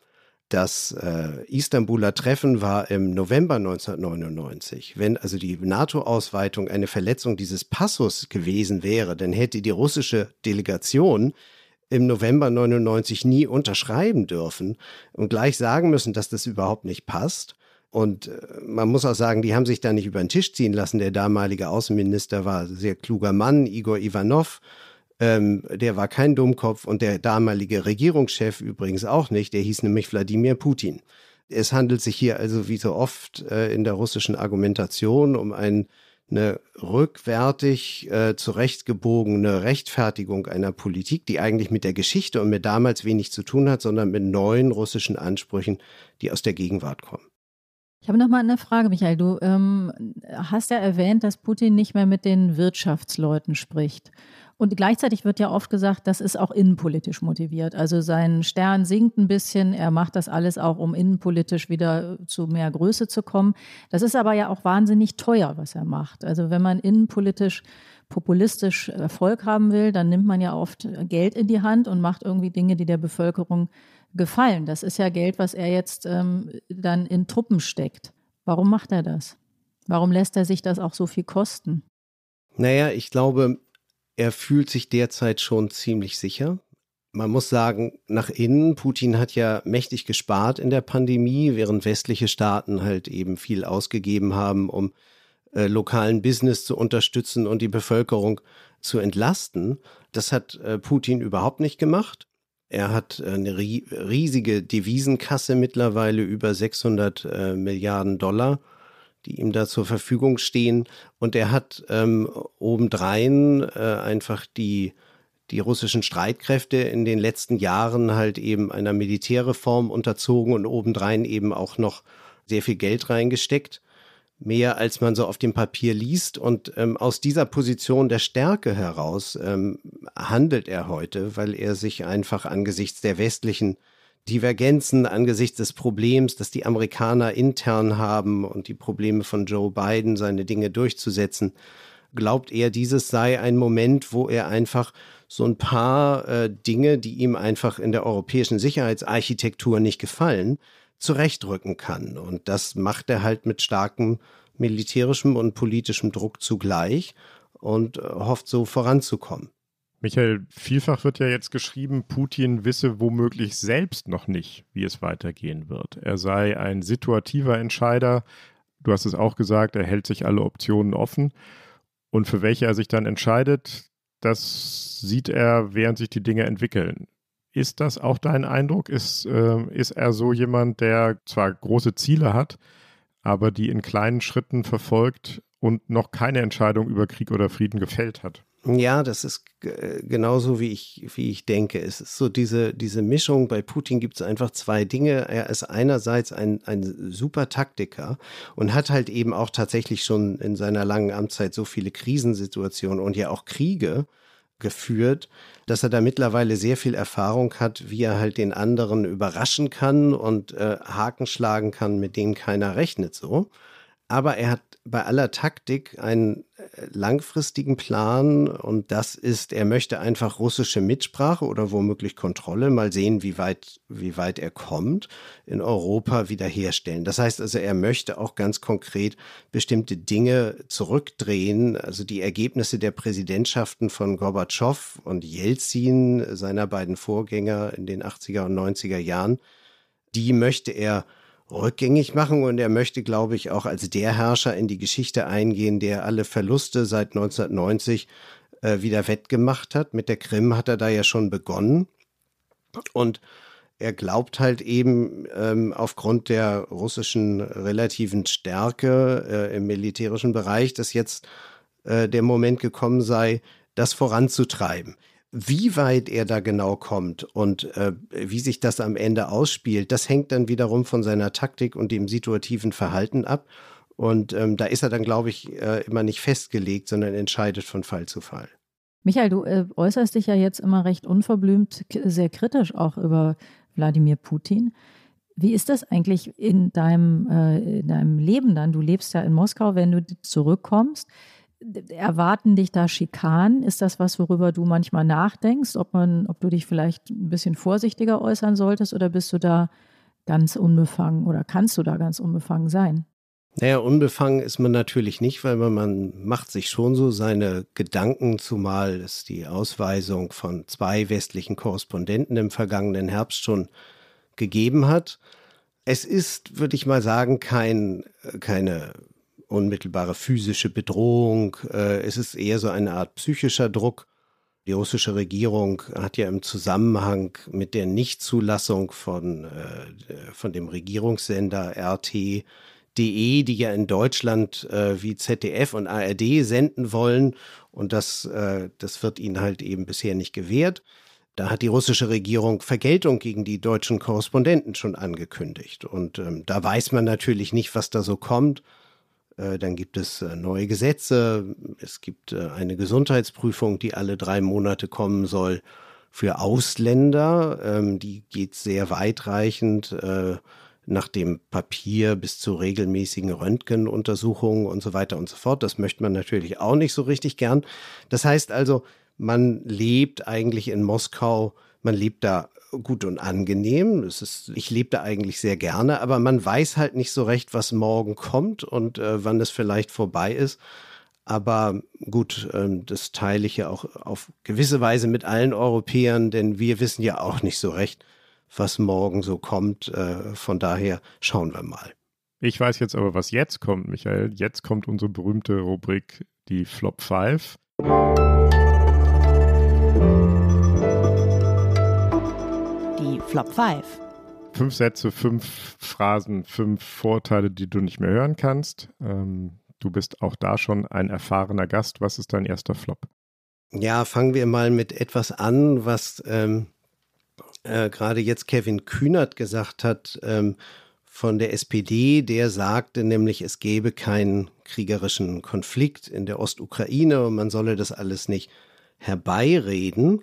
D: Das äh, Istanbuler Treffen war im November 1999. Wenn also die NATO-Ausweitung eine Verletzung dieses Passus gewesen wäre, dann hätte die russische Delegation im November 99 nie unterschreiben dürfen und gleich sagen müssen, dass das überhaupt nicht passt. Und äh, man muss auch sagen, die haben sich da nicht über den Tisch ziehen lassen. Der damalige Außenminister war ein sehr kluger Mann, Igor Ivanov. Ähm, der war kein Dummkopf und der damalige Regierungschef übrigens auch nicht. Der hieß nämlich Wladimir Putin. Es handelt sich hier also wie so oft äh, in der russischen Argumentation um ein, eine rückwärtig äh, zurechtgebogene Rechtfertigung einer Politik, die eigentlich mit der Geschichte und mit damals wenig zu tun hat, sondern mit neuen russischen Ansprüchen, die aus der Gegenwart kommen.
B: Ich habe noch mal eine Frage, Michael. Du ähm, hast ja erwähnt, dass Putin nicht mehr mit den Wirtschaftsleuten spricht. Und gleichzeitig wird ja oft gesagt, das ist auch innenpolitisch motiviert. Also sein Stern sinkt ein bisschen. Er macht das alles auch, um innenpolitisch wieder zu mehr Größe zu kommen. Das ist aber ja auch wahnsinnig teuer, was er macht. Also wenn man innenpolitisch populistisch Erfolg haben will, dann nimmt man ja oft Geld in die Hand und macht irgendwie Dinge, die der Bevölkerung gefallen. Das ist ja Geld, was er jetzt ähm, dann in Truppen steckt. Warum macht er das? Warum lässt er sich das auch so viel kosten?
D: Naja, ich glaube, er fühlt sich derzeit schon ziemlich sicher. Man muss sagen, nach innen, Putin hat ja mächtig gespart in der Pandemie, während westliche Staaten halt eben viel ausgegeben haben, um äh, lokalen Business zu unterstützen und die Bevölkerung zu entlasten. Das hat äh, Putin überhaupt nicht gemacht. Er hat eine riesige Devisenkasse mittlerweile über 600 äh, Milliarden Dollar die ihm da zur Verfügung stehen. Und er hat ähm, obendrein äh, einfach die, die russischen Streitkräfte in den letzten Jahren halt eben einer Militärreform unterzogen und obendrein eben auch noch sehr viel Geld reingesteckt. Mehr als man so auf dem Papier liest. Und ähm, aus dieser Position der Stärke heraus ähm, handelt er heute, weil er sich einfach angesichts der westlichen Divergenzen angesichts des Problems, dass die Amerikaner intern haben und die Probleme von Joe Biden, seine Dinge durchzusetzen, glaubt er, dieses sei ein Moment, wo er einfach so ein paar äh, Dinge, die ihm einfach in der europäischen Sicherheitsarchitektur nicht gefallen, zurechtrücken kann. Und das macht er halt mit starkem militärischem und politischem Druck zugleich und äh, hofft so voranzukommen.
C: Michael, vielfach wird ja jetzt geschrieben, Putin wisse womöglich selbst noch nicht, wie es weitergehen wird. Er sei ein situativer Entscheider. Du hast es auch gesagt, er hält sich alle Optionen offen. Und für welche er sich dann entscheidet, das sieht er, während sich die Dinge entwickeln. Ist das auch dein Eindruck? Ist, äh, ist er so jemand, der zwar große Ziele hat, aber die in kleinen Schritten verfolgt und noch keine Entscheidung über Krieg oder Frieden gefällt hat?
D: Ja, das ist genauso, wie ich, wie ich denke. Es ist so diese, diese Mischung. Bei Putin gibt es einfach zwei Dinge. Er ist einerseits ein, ein super Taktiker und hat halt eben auch tatsächlich schon in seiner langen Amtszeit so viele Krisensituationen und ja auch Kriege geführt, dass er da mittlerweile sehr viel Erfahrung hat, wie er halt den anderen überraschen kann und äh, Haken schlagen kann, mit denen keiner rechnet so. Aber er hat bei aller Taktik einen äh, langfristigen Plan und das ist, er möchte einfach russische Mitsprache oder womöglich Kontrolle, mal sehen, wie weit, wie weit er kommt, in Europa wiederherstellen. Das heißt also, er möchte auch ganz konkret bestimmte Dinge zurückdrehen, also die Ergebnisse der Präsidentschaften von Gorbatschow und Jelzin, seiner beiden Vorgänger in den 80er und 90er Jahren, die möchte er rückgängig machen und er möchte, glaube ich, auch als der Herrscher in die Geschichte eingehen, der alle Verluste seit 1990 äh, wieder wettgemacht hat. Mit der Krim hat er da ja schon begonnen und er glaubt halt eben ähm, aufgrund der russischen relativen Stärke äh, im militärischen Bereich, dass jetzt äh, der Moment gekommen sei, das voranzutreiben. Wie weit er da genau kommt und äh, wie sich das am Ende ausspielt, das hängt dann wiederum von seiner Taktik und dem situativen Verhalten ab. Und ähm, da ist er dann, glaube ich, äh, immer nicht festgelegt, sondern entscheidet von Fall zu Fall.
B: Michael, du äh, äußerst dich ja jetzt immer recht unverblümt, sehr kritisch auch über Wladimir Putin. Wie ist das eigentlich in deinem, äh, in deinem Leben dann? Du lebst ja in Moskau, wenn du zurückkommst. Erwarten dich da Schikanen? Ist das was, worüber du manchmal nachdenkst, ob man, ob du dich vielleicht ein bisschen vorsichtiger äußern solltest oder bist du da ganz unbefangen oder kannst du da ganz unbefangen sein?
D: Naja, unbefangen ist man natürlich nicht, weil man, man macht sich schon so seine Gedanken, zumal es die Ausweisung von zwei westlichen Korrespondenten im vergangenen Herbst schon gegeben hat. Es ist, würde ich mal sagen, kein, keine unmittelbare physische Bedrohung. Äh, es ist eher so eine Art psychischer Druck. Die russische Regierung hat ja im Zusammenhang mit der Nichtzulassung von, äh, von dem Regierungssender RT DE, die ja in Deutschland äh, wie ZDF und ARD senden wollen. Und das, das wird ihnen halt eben bisher nicht gewährt. Da hat die russische Regierung Vergeltung gegen die deutschen Korrespondenten schon angekündigt. Und ähm, da weiß man natürlich nicht, was da so kommt. Äh, dann gibt es äh, neue Gesetze. Es gibt äh, eine Gesundheitsprüfung, die alle drei Monate kommen soll für Ausländer. Ähm, die geht sehr weitreichend nach dem Papier bis zu regelmäßigen Röntgenuntersuchungen und so weiter und so fort. Das möchte man natürlich auch nicht so richtig gern. Das heißt also, man lebt eigentlich in Moskau, man lebt da gut und angenehm. Es ist, ich lebe da eigentlich sehr gerne, aber man weiß halt nicht so recht, was morgen kommt und äh, wann es vielleicht vorbei ist. Aber gut, ähm, das teile ich ja auch auf gewisse Weise mit allen Europäern, denn wir wissen ja auch nicht so recht, was morgen so kommt. Äh, von daher schauen wir mal.
C: Ich weiß jetzt aber, was jetzt kommt, Michael. Jetzt kommt unsere berühmte Rubrik, die Flop 5.
A: Flop 5.
C: Fünf Sätze, fünf Phrasen, fünf Vorteile, die du nicht mehr hören kannst. Ähm, du bist auch da schon ein erfahrener Gast. Was ist dein erster Flop?
D: Ja, fangen wir mal mit etwas an, was ähm, äh, gerade jetzt Kevin Kühnert gesagt hat ähm, von der SPD, der sagte nämlich, es gäbe keinen kriegerischen Konflikt in der Ostukraine und man solle das alles nicht herbeireden,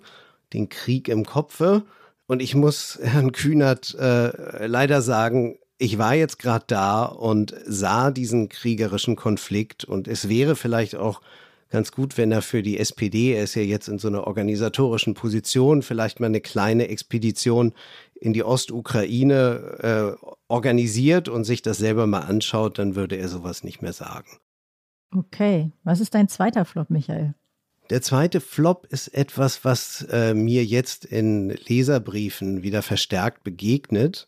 D: den Krieg im Kopfe. Und ich muss Herrn Kühnert äh, leider sagen, ich war jetzt gerade da und sah diesen kriegerischen Konflikt und es wäre vielleicht auch ganz gut, wenn er für die SPD, er ist ja jetzt in so einer organisatorischen Position, vielleicht mal eine kleine Expedition in die Ostukraine äh, organisiert und sich das selber mal anschaut, dann würde er sowas nicht mehr sagen.
B: Okay, was ist dein zweiter Flop, Michael?
D: Der zweite Flop ist etwas, was äh, mir jetzt in Leserbriefen wieder verstärkt begegnet.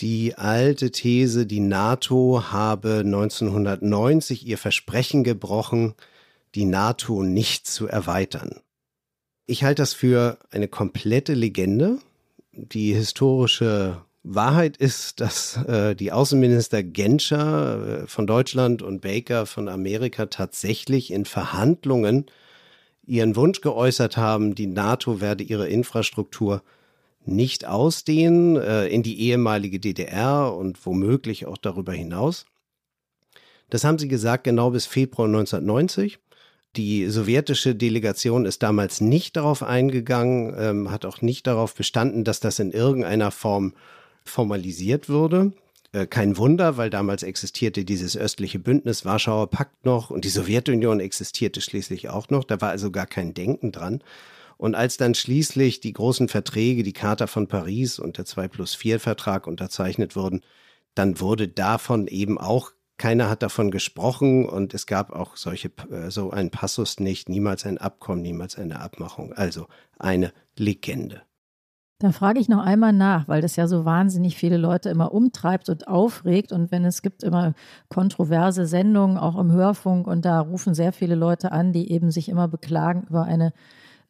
D: Die alte These, die NATO habe 1990 ihr Versprechen gebrochen, die NATO nicht zu erweitern. Ich halte das für eine komplette Legende. Die historische Wahrheit ist, dass äh, die Außenminister Genscher äh, von Deutschland und Baker von Amerika tatsächlich in Verhandlungen ihren Wunsch geäußert haben, die NATO werde ihre Infrastruktur nicht ausdehnen äh, in die ehemalige DDR und womöglich auch darüber hinaus. Das haben sie gesagt genau bis Februar 1990. Die sowjetische Delegation ist damals nicht darauf eingegangen, ähm, hat auch nicht darauf bestanden, dass das in irgendeiner Form formalisiert würde. Äh, kein Wunder, weil damals existierte dieses östliche Bündnis, Warschauer Pakt noch und die Sowjetunion existierte schließlich auch noch. Da war also gar kein Denken dran. Und als dann schließlich die großen Verträge, die Charta von Paris und der 2 plus 4 Vertrag unterzeichnet wurden, dann wurde davon eben auch keiner hat davon gesprochen und es gab auch solche, äh, so einen Passus nicht, niemals ein Abkommen, niemals eine Abmachung. Also eine Legende.
B: Da frage ich noch einmal nach, weil das ja so wahnsinnig viele Leute immer umtreibt und aufregt. Und wenn es gibt immer kontroverse Sendungen, auch im Hörfunk, und da rufen sehr viele Leute an, die eben sich immer beklagen über eine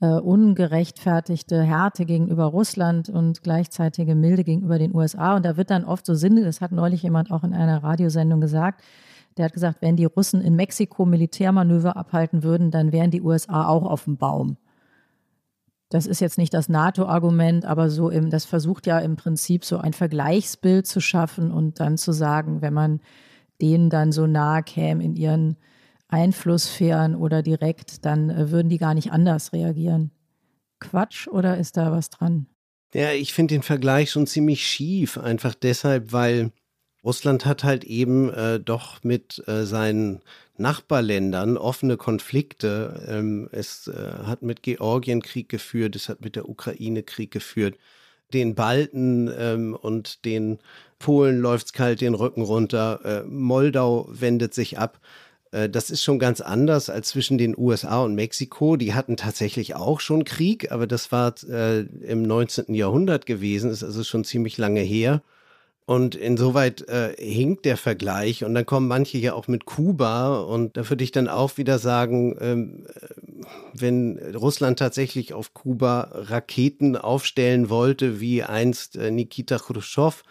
B: äh, ungerechtfertigte Härte gegenüber Russland und gleichzeitige Milde gegenüber den USA. Und da wird dann oft so Sinn, das hat neulich jemand auch in einer Radiosendung gesagt, der hat gesagt, wenn die Russen in Mexiko Militärmanöver abhalten würden, dann wären die USA auch auf dem Baum. Das ist jetzt nicht das NATO-Argument, aber so im, das versucht ja im Prinzip so ein Vergleichsbild zu schaffen und dann zu sagen, wenn man denen dann so nahe käme in ihren Einflusssphären oder direkt, dann äh, würden die gar nicht anders reagieren. Quatsch oder ist da was dran?
D: Ja, ich finde den Vergleich schon ziemlich schief, einfach deshalb, weil Russland hat halt eben äh, doch mit äh, seinen Nachbarländern offene Konflikte. Ähm, es äh, hat mit Georgien Krieg geführt, es hat mit der Ukraine Krieg geführt. Den Balten ähm, und den Polen läuft es kalt den Rücken runter. Äh, Moldau wendet sich ab. Äh, das ist schon ganz anders als zwischen den USA und Mexiko. Die hatten tatsächlich auch schon Krieg, aber das war äh, im 19. Jahrhundert gewesen, ist also schon ziemlich lange her. Und insoweit äh, hinkt der Vergleich. Und dann kommen manche ja auch mit Kuba. Und da würde ich dann auch wieder sagen, ähm, äh, wenn Russland tatsächlich auf Kuba Raketen aufstellen wollte, wie einst äh, Nikita Khrushchev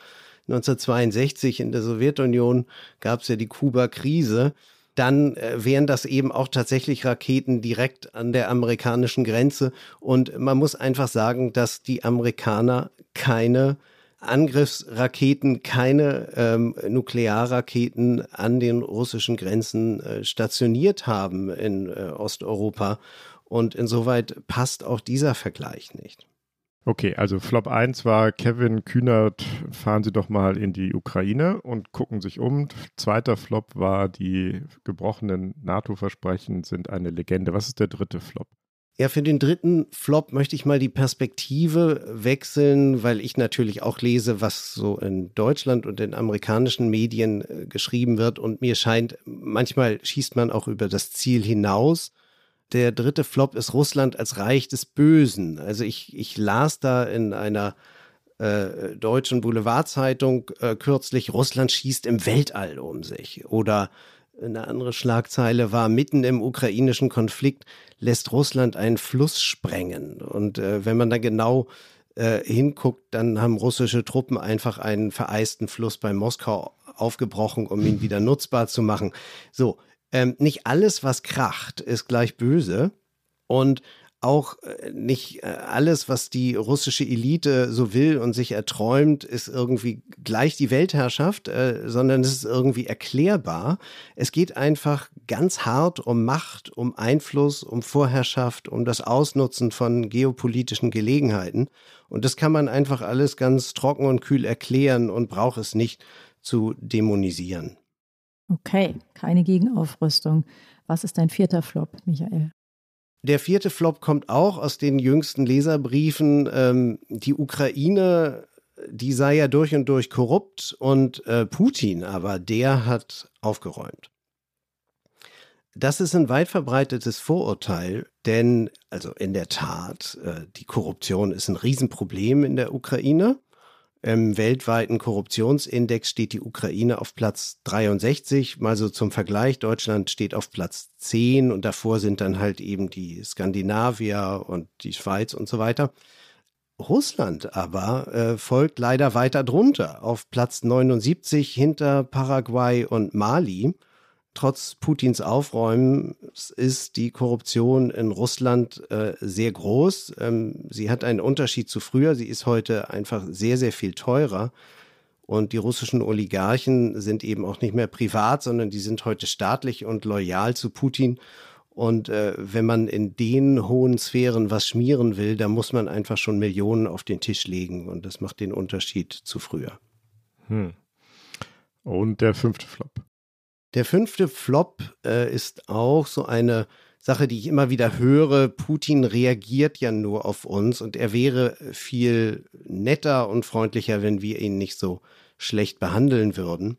D: 1962 in der Sowjetunion, gab es ja die Kuba-Krise dann äh, wären das eben auch tatsächlich Raketen direkt an der amerikanischen Grenze. Und man muss einfach sagen, dass die Amerikaner keine Angriffsraketen, keine ähm, Nuklearraketen an den russischen Grenzen äh, stationiert haben in äh, Osteuropa. Und insoweit passt auch dieser Vergleich nicht.
C: Okay, also Flop 1 war Kevin Kühnert, fahren Sie doch mal in die Ukraine und gucken sich um. Zweiter Flop war die gebrochenen NATO-Versprechen sind eine Legende. Was ist der dritte Flop?
D: Ja, für den dritten Flop möchte ich mal die Perspektive wechseln, weil ich natürlich auch lese, was so in Deutschland und in amerikanischen Medien äh, geschrieben wird. Und mir scheint, manchmal schießt man auch über das Ziel hinaus. Der dritte Flop ist Russland als Reich des Bösen. Also ich, ich las da in einer äh, deutschen Boulevardzeitung äh, kürzlich, Russland schießt im Weltall um sich. Oder eine andere Schlagzeile war, mitten im ukrainischen Konflikt lässt Russland einen Fluss sprengen. Und äh, wenn man da genau äh, hinguckt, dann haben russische Truppen einfach einen vereisten Fluss bei Moskau aufgebrochen, um ihn wieder nutzbar zu machen. So, ähm, nicht alles, was kracht, ist gleich böse. Und auch äh, nicht äh, alles, was die russische Elite so will und sich erträumt, ist irgendwie gleich die Weltherrschaft, äh, sondern es ist irgendwie erklärbar. Es geht einfach ganz hart um Macht, um Einfluss, um Vorherrschaft, um das Ausnutzen von geopolitischen Gelegenheiten. Und das kann man einfach alles ganz trocken und kühl erklären und braucht es nicht zu dämonisieren.
B: Okay, keine Gegenaufrüstung. Was ist dein vierter Flop, Michael?
D: Der vierte Flop kommt auch aus den jüngsten Leserbriefen. Ähm, die Ukraine, die sei ja durch und durch korrupt und äh, Putin, aber der hat aufgeräumt. Das ist ein weit verbreitetes Vorurteil, denn also in der Tat, äh, die Korruption ist ein Riesenproblem in der Ukraine. Im weltweiten Korruptionsindex steht die Ukraine auf Platz 63. Mal so zum Vergleich, Deutschland steht auf Platz 10 und davor sind dann halt eben die Skandinavier und die Schweiz und so weiter. Russland aber äh, folgt leider weiter drunter auf Platz 79 hinter Paraguay und Mali. Trotz Putins Aufräumen ist die Korruption in Russland äh, sehr groß. Ähm, sie hat einen Unterschied zu früher. Sie ist heute einfach sehr, sehr viel teurer. Und die russischen Oligarchen sind eben auch nicht mehr privat, sondern die sind heute staatlich und loyal zu Putin. Und äh, wenn man in den hohen Sphären was schmieren will, dann muss man einfach schon Millionen auf den Tisch legen. Und das macht den Unterschied zu früher.
C: Hm. Und der fünfte Flop.
D: Der fünfte Flop äh, ist auch so eine Sache, die ich immer wieder höre. Putin reagiert ja nur auf uns und er wäre viel netter und freundlicher, wenn wir ihn nicht so schlecht behandeln würden.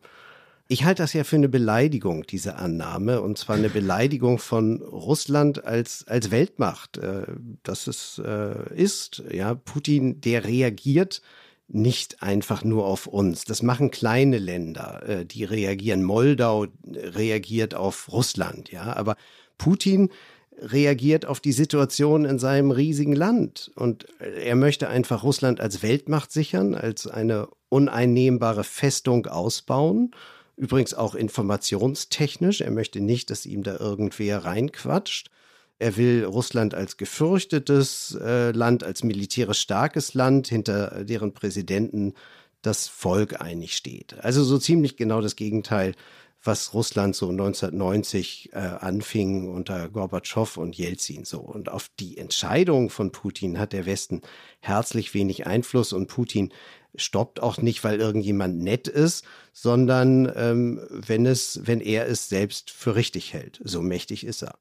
D: Ich halte das ja für eine Beleidigung, diese Annahme, und zwar eine Beleidigung von Russland als, als Weltmacht. Äh, das es äh, ist, ja, Putin, der reagiert nicht einfach nur auf uns. Das machen kleine Länder, äh, die reagieren. Moldau reagiert auf Russland, ja. Aber Putin reagiert auf die Situation in seinem riesigen Land. Und er möchte einfach Russland als Weltmacht sichern, als eine uneinnehmbare Festung ausbauen. Übrigens auch informationstechnisch. Er möchte nicht, dass ihm da irgendwer reinquatscht. Er will Russland als gefürchtetes äh, Land, als militärisch starkes Land, hinter deren Präsidenten das Volk einig steht. Also so ziemlich genau das Gegenteil, was Russland so 1990 äh, anfing unter Gorbatschow und Jelzin so. Und auf die Entscheidung von Putin hat der Westen herzlich wenig Einfluss und Putin stoppt auch nicht, weil irgendjemand nett ist, sondern ähm, wenn es, wenn er es selbst für richtig hält. So mächtig ist er.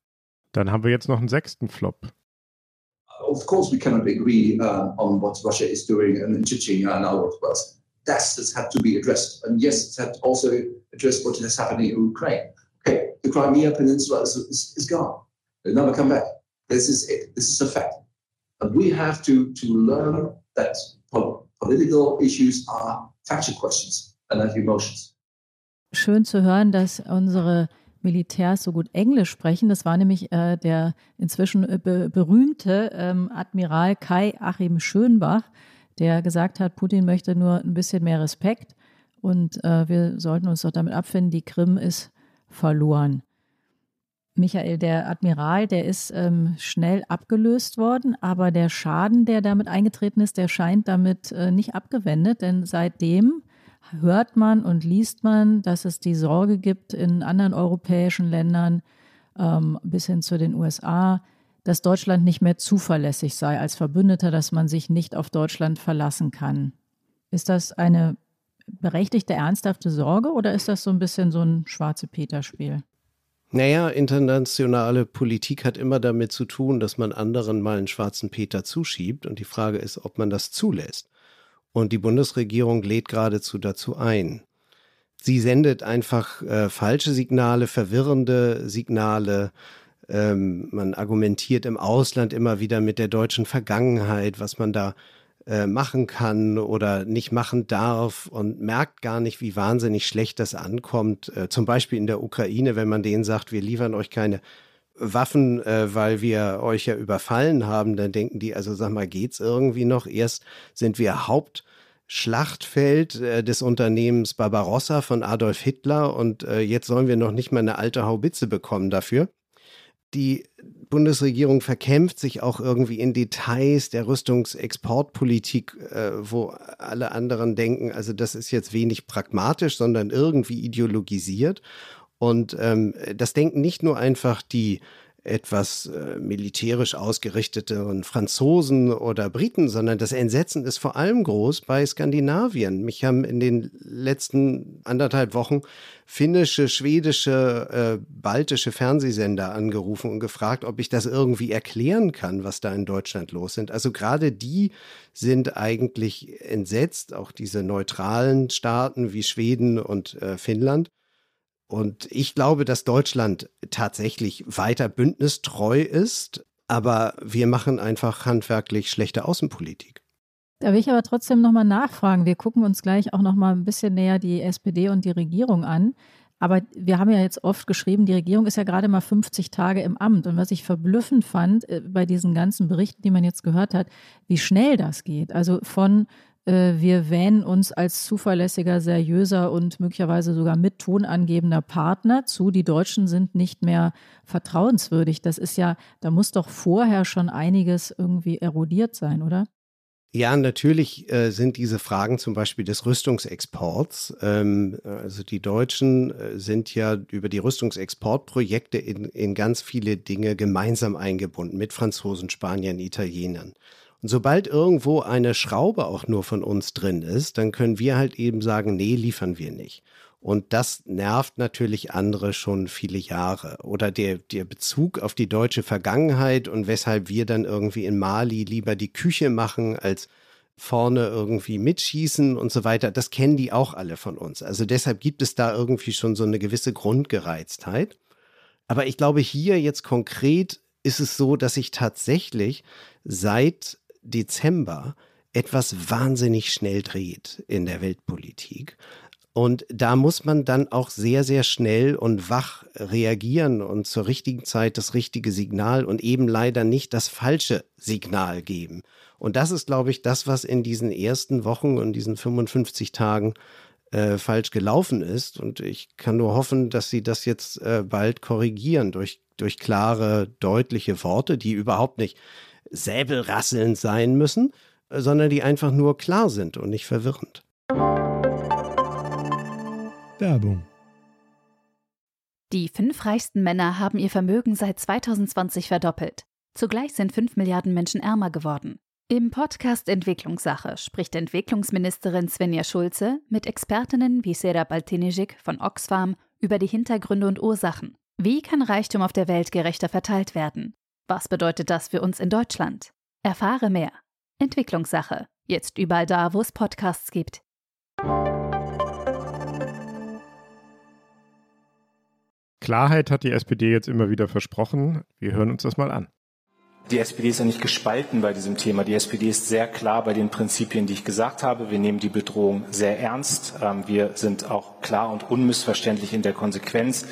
C: Dann haben wir jetzt noch einen sechsten Flop.
J: Of course, we cannot agree uh, on what Russia is doing in Chechnya and our but that has had to be addressed. And yes, it's had also addressed what is happening in Ukraine. Okay, the Crimea Peninsula is, is, is gone. It'll never come back. This is it. This is a fact. And we have to, to learn that political issues are factual questions and not emotions.
B: Schön zu hören, dass unsere Militärs so gut Englisch sprechen. Das war nämlich äh, der inzwischen äh, be berühmte ähm, Admiral Kai Achim Schönbach, der gesagt hat, Putin möchte nur ein bisschen mehr Respekt und äh, wir sollten uns doch damit abfinden, die Krim ist verloren. Michael, der Admiral, der ist ähm, schnell abgelöst worden, aber der Schaden, der damit eingetreten ist, der scheint damit äh, nicht abgewendet, denn seitdem hört man und liest man, dass es die Sorge gibt in anderen europäischen Ländern ähm, bis hin zu den USA, dass Deutschland nicht mehr zuverlässig sei als Verbündeter, dass man sich nicht auf Deutschland verlassen kann. Ist das eine berechtigte, ernsthafte Sorge oder ist das so ein bisschen so ein schwarze Peter-Spiel?
D: Naja, internationale Politik hat immer damit zu tun, dass man anderen mal einen schwarzen Peter zuschiebt. Und die Frage ist, ob man das zulässt. Und die Bundesregierung lädt geradezu dazu ein. Sie sendet einfach äh, falsche Signale, verwirrende Signale. Ähm, man argumentiert im Ausland immer wieder mit der deutschen Vergangenheit, was man da äh, machen kann oder nicht machen darf und merkt gar nicht, wie wahnsinnig schlecht das ankommt. Äh, zum Beispiel in der Ukraine, wenn man denen sagt, wir liefern euch keine Waffen, äh, weil wir euch ja überfallen haben, dann denken die, also sag mal, geht's irgendwie noch? Erst sind wir Hauptschlachtfeld äh, des Unternehmens Barbarossa von Adolf Hitler und äh, jetzt sollen wir noch nicht mal eine alte Haubitze bekommen dafür. Die Bundesregierung verkämpft sich auch irgendwie in Details der Rüstungsexportpolitik, äh, wo alle anderen denken, also das ist jetzt wenig pragmatisch, sondern irgendwie ideologisiert. Und ähm, das denken nicht nur einfach die etwas äh, militärisch ausgerichteten Franzosen oder Briten, sondern das Entsetzen ist vor allem groß bei Skandinavien. Mich haben in den letzten anderthalb Wochen finnische, schwedische, äh, baltische Fernsehsender angerufen und gefragt, ob ich das irgendwie erklären kann, was da in Deutschland los sind. Also gerade die sind eigentlich entsetzt, auch diese neutralen Staaten wie Schweden und äh, Finnland. Und ich glaube, dass Deutschland tatsächlich weiter bündnistreu ist, aber wir machen einfach handwerklich schlechte Außenpolitik.
B: Da will ich aber trotzdem nochmal nachfragen. Wir gucken uns gleich auch nochmal ein bisschen näher die SPD und die Regierung an. Aber wir haben ja jetzt oft geschrieben, die Regierung ist ja gerade mal 50 Tage im Amt. Und was ich verblüffend fand äh, bei diesen ganzen Berichten, die man jetzt gehört hat, wie schnell das geht. Also von wir wähnen uns als zuverlässiger, seriöser und möglicherweise sogar mit tonangebender Partner zu. Die Deutschen sind nicht mehr vertrauenswürdig. Das ist ja, da muss doch vorher schon einiges irgendwie erodiert sein, oder?
D: Ja, natürlich äh, sind diese Fragen zum Beispiel des Rüstungsexports. Ähm, also die Deutschen äh, sind ja über die Rüstungsexportprojekte in, in ganz viele Dinge gemeinsam eingebunden mit Franzosen, Spaniern, Italienern. Und sobald irgendwo eine Schraube auch nur von uns drin ist, dann können wir halt eben sagen, nee, liefern wir nicht. Und das nervt natürlich andere schon viele Jahre. Oder der, der Bezug auf die deutsche Vergangenheit und weshalb wir dann irgendwie in Mali lieber die Küche machen, als vorne irgendwie mitschießen und so weiter. Das kennen die auch alle von uns. Also deshalb gibt es da irgendwie schon so eine gewisse Grundgereiztheit. Aber ich glaube, hier jetzt konkret ist es so, dass ich tatsächlich seit Dezember etwas wahnsinnig schnell dreht in der Weltpolitik. Und da muss man dann auch sehr, sehr schnell und wach reagieren und zur richtigen Zeit das richtige Signal und eben leider nicht das falsche Signal geben. Und das ist, glaube ich, das, was in diesen ersten Wochen und diesen 55 Tagen äh, falsch gelaufen ist. Und ich kann nur hoffen, dass sie das jetzt äh, bald korrigieren durch durch klare, deutliche Worte, die überhaupt nicht säbelrasselnd sein müssen, sondern die einfach nur klar sind und nicht verwirrend.
A: Werbung. Die fünf reichsten Männer haben ihr Vermögen seit 2020 verdoppelt. Zugleich sind fünf Milliarden Menschen ärmer geworden. Im Podcast Entwicklungssache spricht Entwicklungsministerin Svenja Schulze mit Expertinnen wie Sera Baltinijic von Oxfam über die Hintergründe und Ursachen. Wie kann Reichtum auf der Welt gerechter verteilt werden? Was bedeutet das für uns in Deutschland? Erfahre mehr. Entwicklungssache. Jetzt überall da, wo es Podcasts gibt.
C: Klarheit hat die SPD jetzt immer wieder versprochen. Wir hören uns das mal an.
K: Die SPD ist ja nicht gespalten bei diesem Thema. Die SPD ist sehr klar bei den Prinzipien, die ich gesagt habe. Wir nehmen die Bedrohung sehr ernst. Ähm, wir sind auch klar und unmissverständlich in der Konsequenz,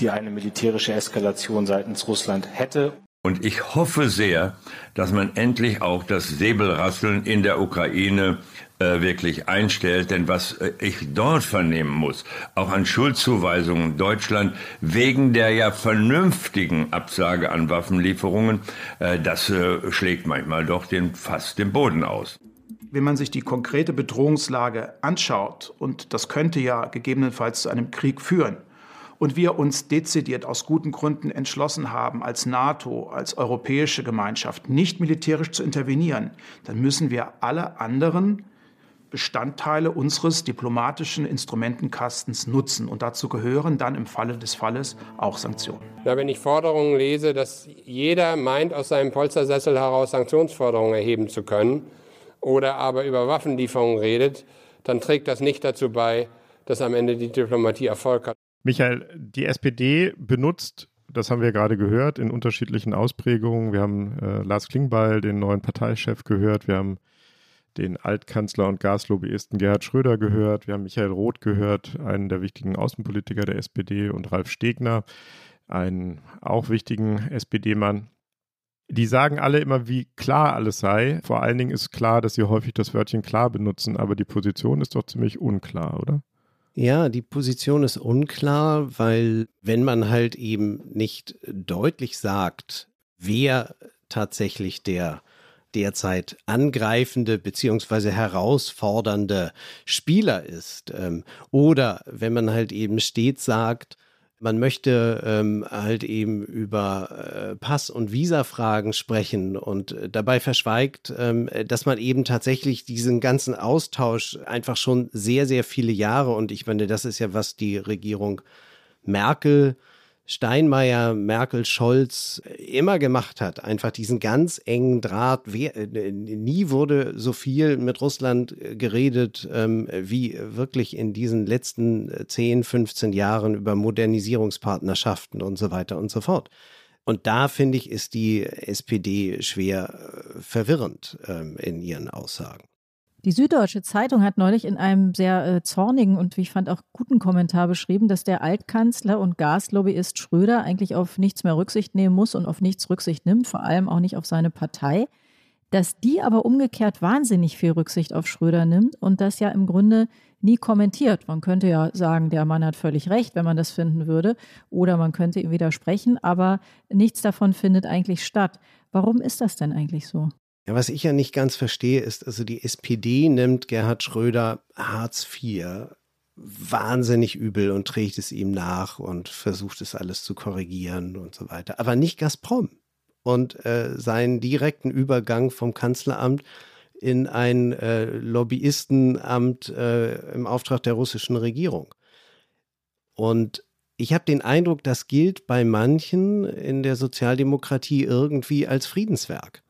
K: die eine militärische Eskalation seitens Russland hätte.
L: Und ich hoffe sehr, dass man endlich auch das Säbelrasseln in der Ukraine äh, wirklich einstellt. Denn was äh, ich dort vernehmen muss, auch an Schuldzuweisungen Deutschland wegen der ja vernünftigen Absage an Waffenlieferungen, äh, das äh, schlägt manchmal doch den, fast den Boden aus.
M: Wenn man sich die konkrete Bedrohungslage anschaut, und das könnte ja gegebenenfalls zu einem Krieg führen, und wir uns dezidiert aus guten Gründen entschlossen haben, als NATO, als europäische Gemeinschaft nicht militärisch zu intervenieren, dann müssen wir alle anderen Bestandteile unseres diplomatischen Instrumentenkastens nutzen. Und dazu gehören dann im Falle des Falles auch Sanktionen.
N: Na, wenn ich Forderungen lese, dass jeder meint, aus seinem Polstersessel heraus Sanktionsforderungen erheben zu können oder aber über Waffenlieferungen redet, dann trägt das nicht dazu bei, dass am Ende die Diplomatie Erfolg hat.
C: Michael, die SPD benutzt das haben wir gerade gehört in unterschiedlichen Ausprägungen. Wir haben äh, Lars Klingbeil, den neuen Parteichef, gehört. Wir haben den Altkanzler und Gaslobbyisten Gerhard Schröder gehört, wir haben Michael Roth gehört, einen der wichtigen Außenpolitiker der SPD und Ralf Stegner, einen auch wichtigen SPD-Mann. Die sagen alle immer, wie klar alles sei. Vor allen Dingen ist klar, dass sie häufig das Wörtchen klar benutzen, aber die Position ist doch ziemlich unklar, oder?
D: Ja, die Position ist unklar, weil wenn man halt eben nicht deutlich sagt, wer tatsächlich der derzeit angreifende beziehungsweise herausfordernde Spieler ist. Ähm, oder wenn man halt eben stets sagt, man möchte ähm, halt eben über äh, Pass- und Visa-Fragen sprechen und äh, dabei verschweigt, ähm, dass man eben tatsächlich diesen ganzen Austausch einfach schon sehr, sehr viele Jahre und ich meine, das ist ja, was die Regierung Merkel Steinmeier, Merkel, Scholz immer gemacht hat. Einfach diesen ganz engen Draht. Wer, äh, nie wurde so viel mit Russland äh, geredet ähm, wie wirklich in diesen letzten 10, äh, 15 Jahren über Modernisierungspartnerschaften und so weiter und so fort. Und da finde ich, ist die SPD schwer verwirrend ähm, in ihren Aussagen.
B: Die Süddeutsche Zeitung hat neulich in einem sehr äh, zornigen und wie ich fand auch guten Kommentar beschrieben, dass der Altkanzler und Gaslobbyist Schröder eigentlich auf nichts mehr Rücksicht nehmen muss und auf nichts Rücksicht nimmt, vor allem auch nicht auf seine Partei, dass die aber umgekehrt wahnsinnig viel Rücksicht auf Schröder nimmt und das ja im Grunde nie kommentiert. Man könnte ja sagen, der Mann hat völlig recht, wenn man das finden würde, oder man könnte ihm widersprechen, aber nichts davon findet eigentlich statt. Warum ist das denn eigentlich so?
D: Ja, was ich ja nicht ganz verstehe, ist, also die SPD nimmt Gerhard Schröder Hartz IV wahnsinnig übel und trägt es ihm nach und versucht es alles zu korrigieren und so weiter. Aber nicht Gazprom und äh, seinen direkten Übergang vom Kanzleramt in ein äh, Lobbyistenamt äh, im Auftrag der russischen Regierung. Und ich habe den Eindruck, das gilt bei manchen in der Sozialdemokratie irgendwie als Friedenswerk.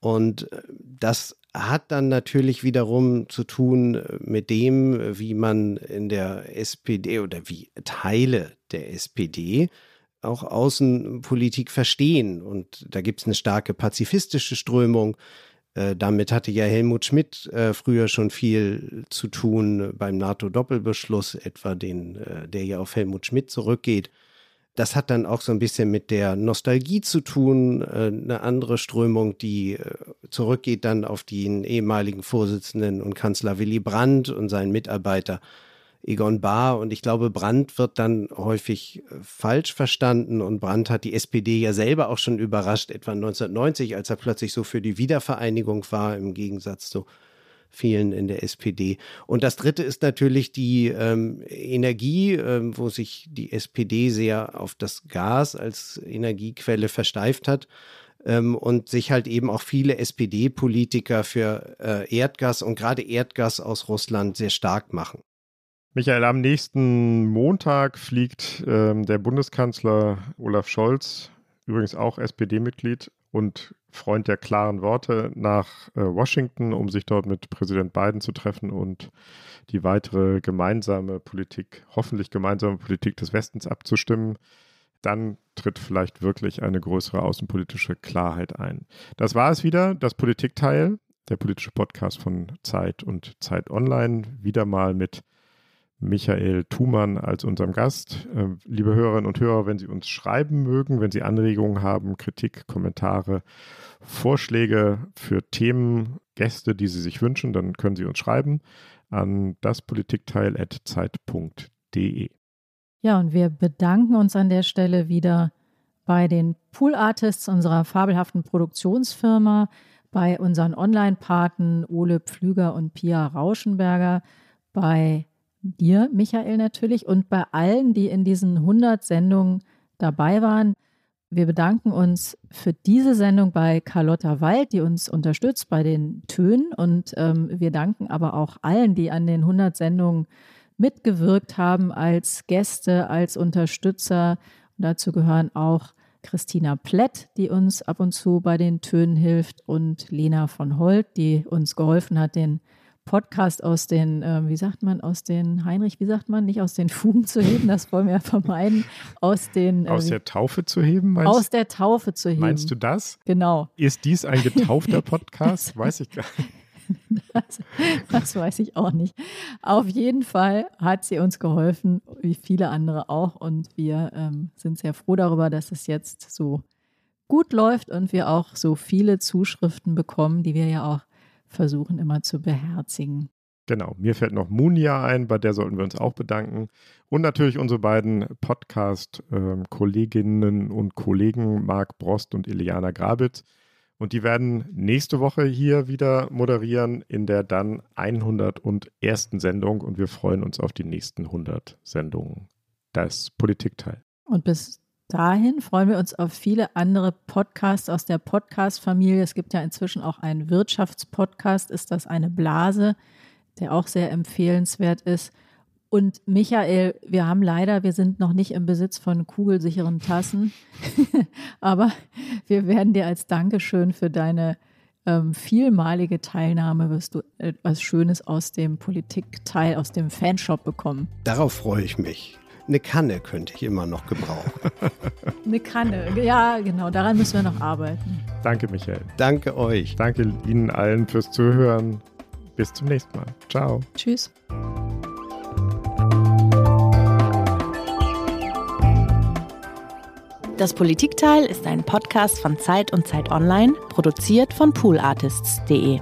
D: Und äh, das hat dann natürlich wiederum zu tun äh, mit dem, wie man in der SPD oder wie Teile der SPD auch Außenpolitik verstehen. Und da gibt es eine starke pazifistische Strömung. Äh, damit hatte ja Helmut Schmidt früher schon viel zu tun beim NATO-Doppelbeschluss, etwa den, der ja auf Helmut Schmidt zurückgeht. Das hat dann auch so ein bisschen mit der Nostalgie zu tun, äh, eine andere Strömung, die äh, zurückgeht dann auf den ehemaligen Vorsitzenden und Kanzler Willy Brandt und seinen Mitarbeiter Egon Bahr. Und ich glaube, Brandt wird dann häufig äh, falsch verstanden. Und Brandt hat die SPD ja selber auch schon überrascht, etwa 1990, als er plötzlich so für die Wiedervereinigung war, im Gegensatz zu vielen in der SPD. Und das Dritte ist natürlich die ähm, Energie, ähm, wo sich die SPD sehr auf das Gas als Energiequelle versteift hat ähm, und sich halt eben auch viele SPD-Politiker für äh, Erdgas und gerade Erdgas aus Russland sehr stark machen.
C: Michael, am nächsten Montag fliegt ähm, der Bundeskanzler Olaf Scholz, übrigens auch SPD-Mitglied und Freund der klaren Worte, nach äh, Washington, um sich dort mit Präsident Biden zu treffen und die weitere gemeinsame Politik, hoffentlich gemeinsame Politik des Westens abzustimmen. Dann tritt vielleicht wirklich eine größere außenpolitische Klarheit ein. Das war es wieder, das Politikteil, der politische Podcast von Zeit und Zeit Online, wieder mal mit Michael Thumann als unserem Gast. Äh, liebe Hörerinnen und Hörer, wenn Sie uns schreiben mögen, wenn Sie Anregungen haben, Kritik, Kommentare, Vorschläge für Themen, Gäste, die Sie sich wünschen, dann können Sie uns schreiben an daspolitikteil.zeit.de.
B: Ja, und wir bedanken uns an der Stelle wieder bei den Pool Artists unserer fabelhaften Produktionsfirma, bei unseren Online-Paten Ole Pflüger und Pia Rauschenberger, bei dir, Michael, natürlich und bei allen, die in diesen 100 Sendungen dabei waren. Wir bedanken uns für diese Sendung bei Carlotta Wald, die uns unterstützt bei den Tönen. Und ähm, wir danken aber auch allen, die an den 100 Sendungen mitgewirkt haben als Gäste, als Unterstützer. Und dazu gehören auch Christina Plett, die uns ab und zu bei den Tönen hilft, und Lena von Holt, die uns geholfen hat, den Podcast aus den, äh, wie sagt man, aus den, Heinrich, wie sagt man, nicht aus den Fugen zu heben, das wollen wir ja vermeiden, aus den.
C: Äh, aus der Taufe zu heben,
B: meinst du? Aus der Taufe zu heben.
C: Meinst du das?
B: Genau.
C: Ist dies ein getaufter Podcast? Weiß ich gar nicht.
B: Das, das, weiß ich auch nicht. Auf jeden Fall hat sie uns geholfen, wie viele andere auch. Und wir ähm, sind sehr froh darüber, dass es jetzt so gut läuft und wir auch so viele Zuschriften bekommen, die wir ja auch versuchen immer zu beherzigen.
C: Genau, mir fällt noch Munia ein, bei der sollten wir uns auch bedanken. Und natürlich unsere beiden Podcast-Kolleginnen und Kollegen Marc Brost und Iliana Grabitz. Und die werden nächste Woche hier wieder moderieren in der dann 101. Sendung. Und wir freuen uns auf die nächsten 100 Sendungen. Das Politikteil.
B: Und bis dahin freuen wir uns auf viele andere Podcasts aus der Podcast-Familie. Es gibt ja inzwischen auch einen Wirtschaftspodcast, ist das eine Blase, der auch sehr empfehlenswert ist. Und Michael, wir haben leider, wir sind noch nicht im Besitz von kugelsicheren Tassen, aber wir werden dir als Dankeschön für deine ähm, vielmalige Teilnahme wirst du etwas Schönes aus dem Politikteil, aus dem Fanshop bekommen.
D: Darauf freue ich mich. Eine Kanne könnte ich immer noch gebrauchen.
B: Eine Kanne, ja, genau, daran müssen wir noch arbeiten.
C: Danke, Michael.
D: Danke euch.
C: Danke Ihnen allen fürs Zuhören. Bis zum nächsten Mal. Ciao.
B: Tschüss.
O: Das Politikteil ist ein Podcast von Zeit und Zeit Online, produziert von poolartists.de.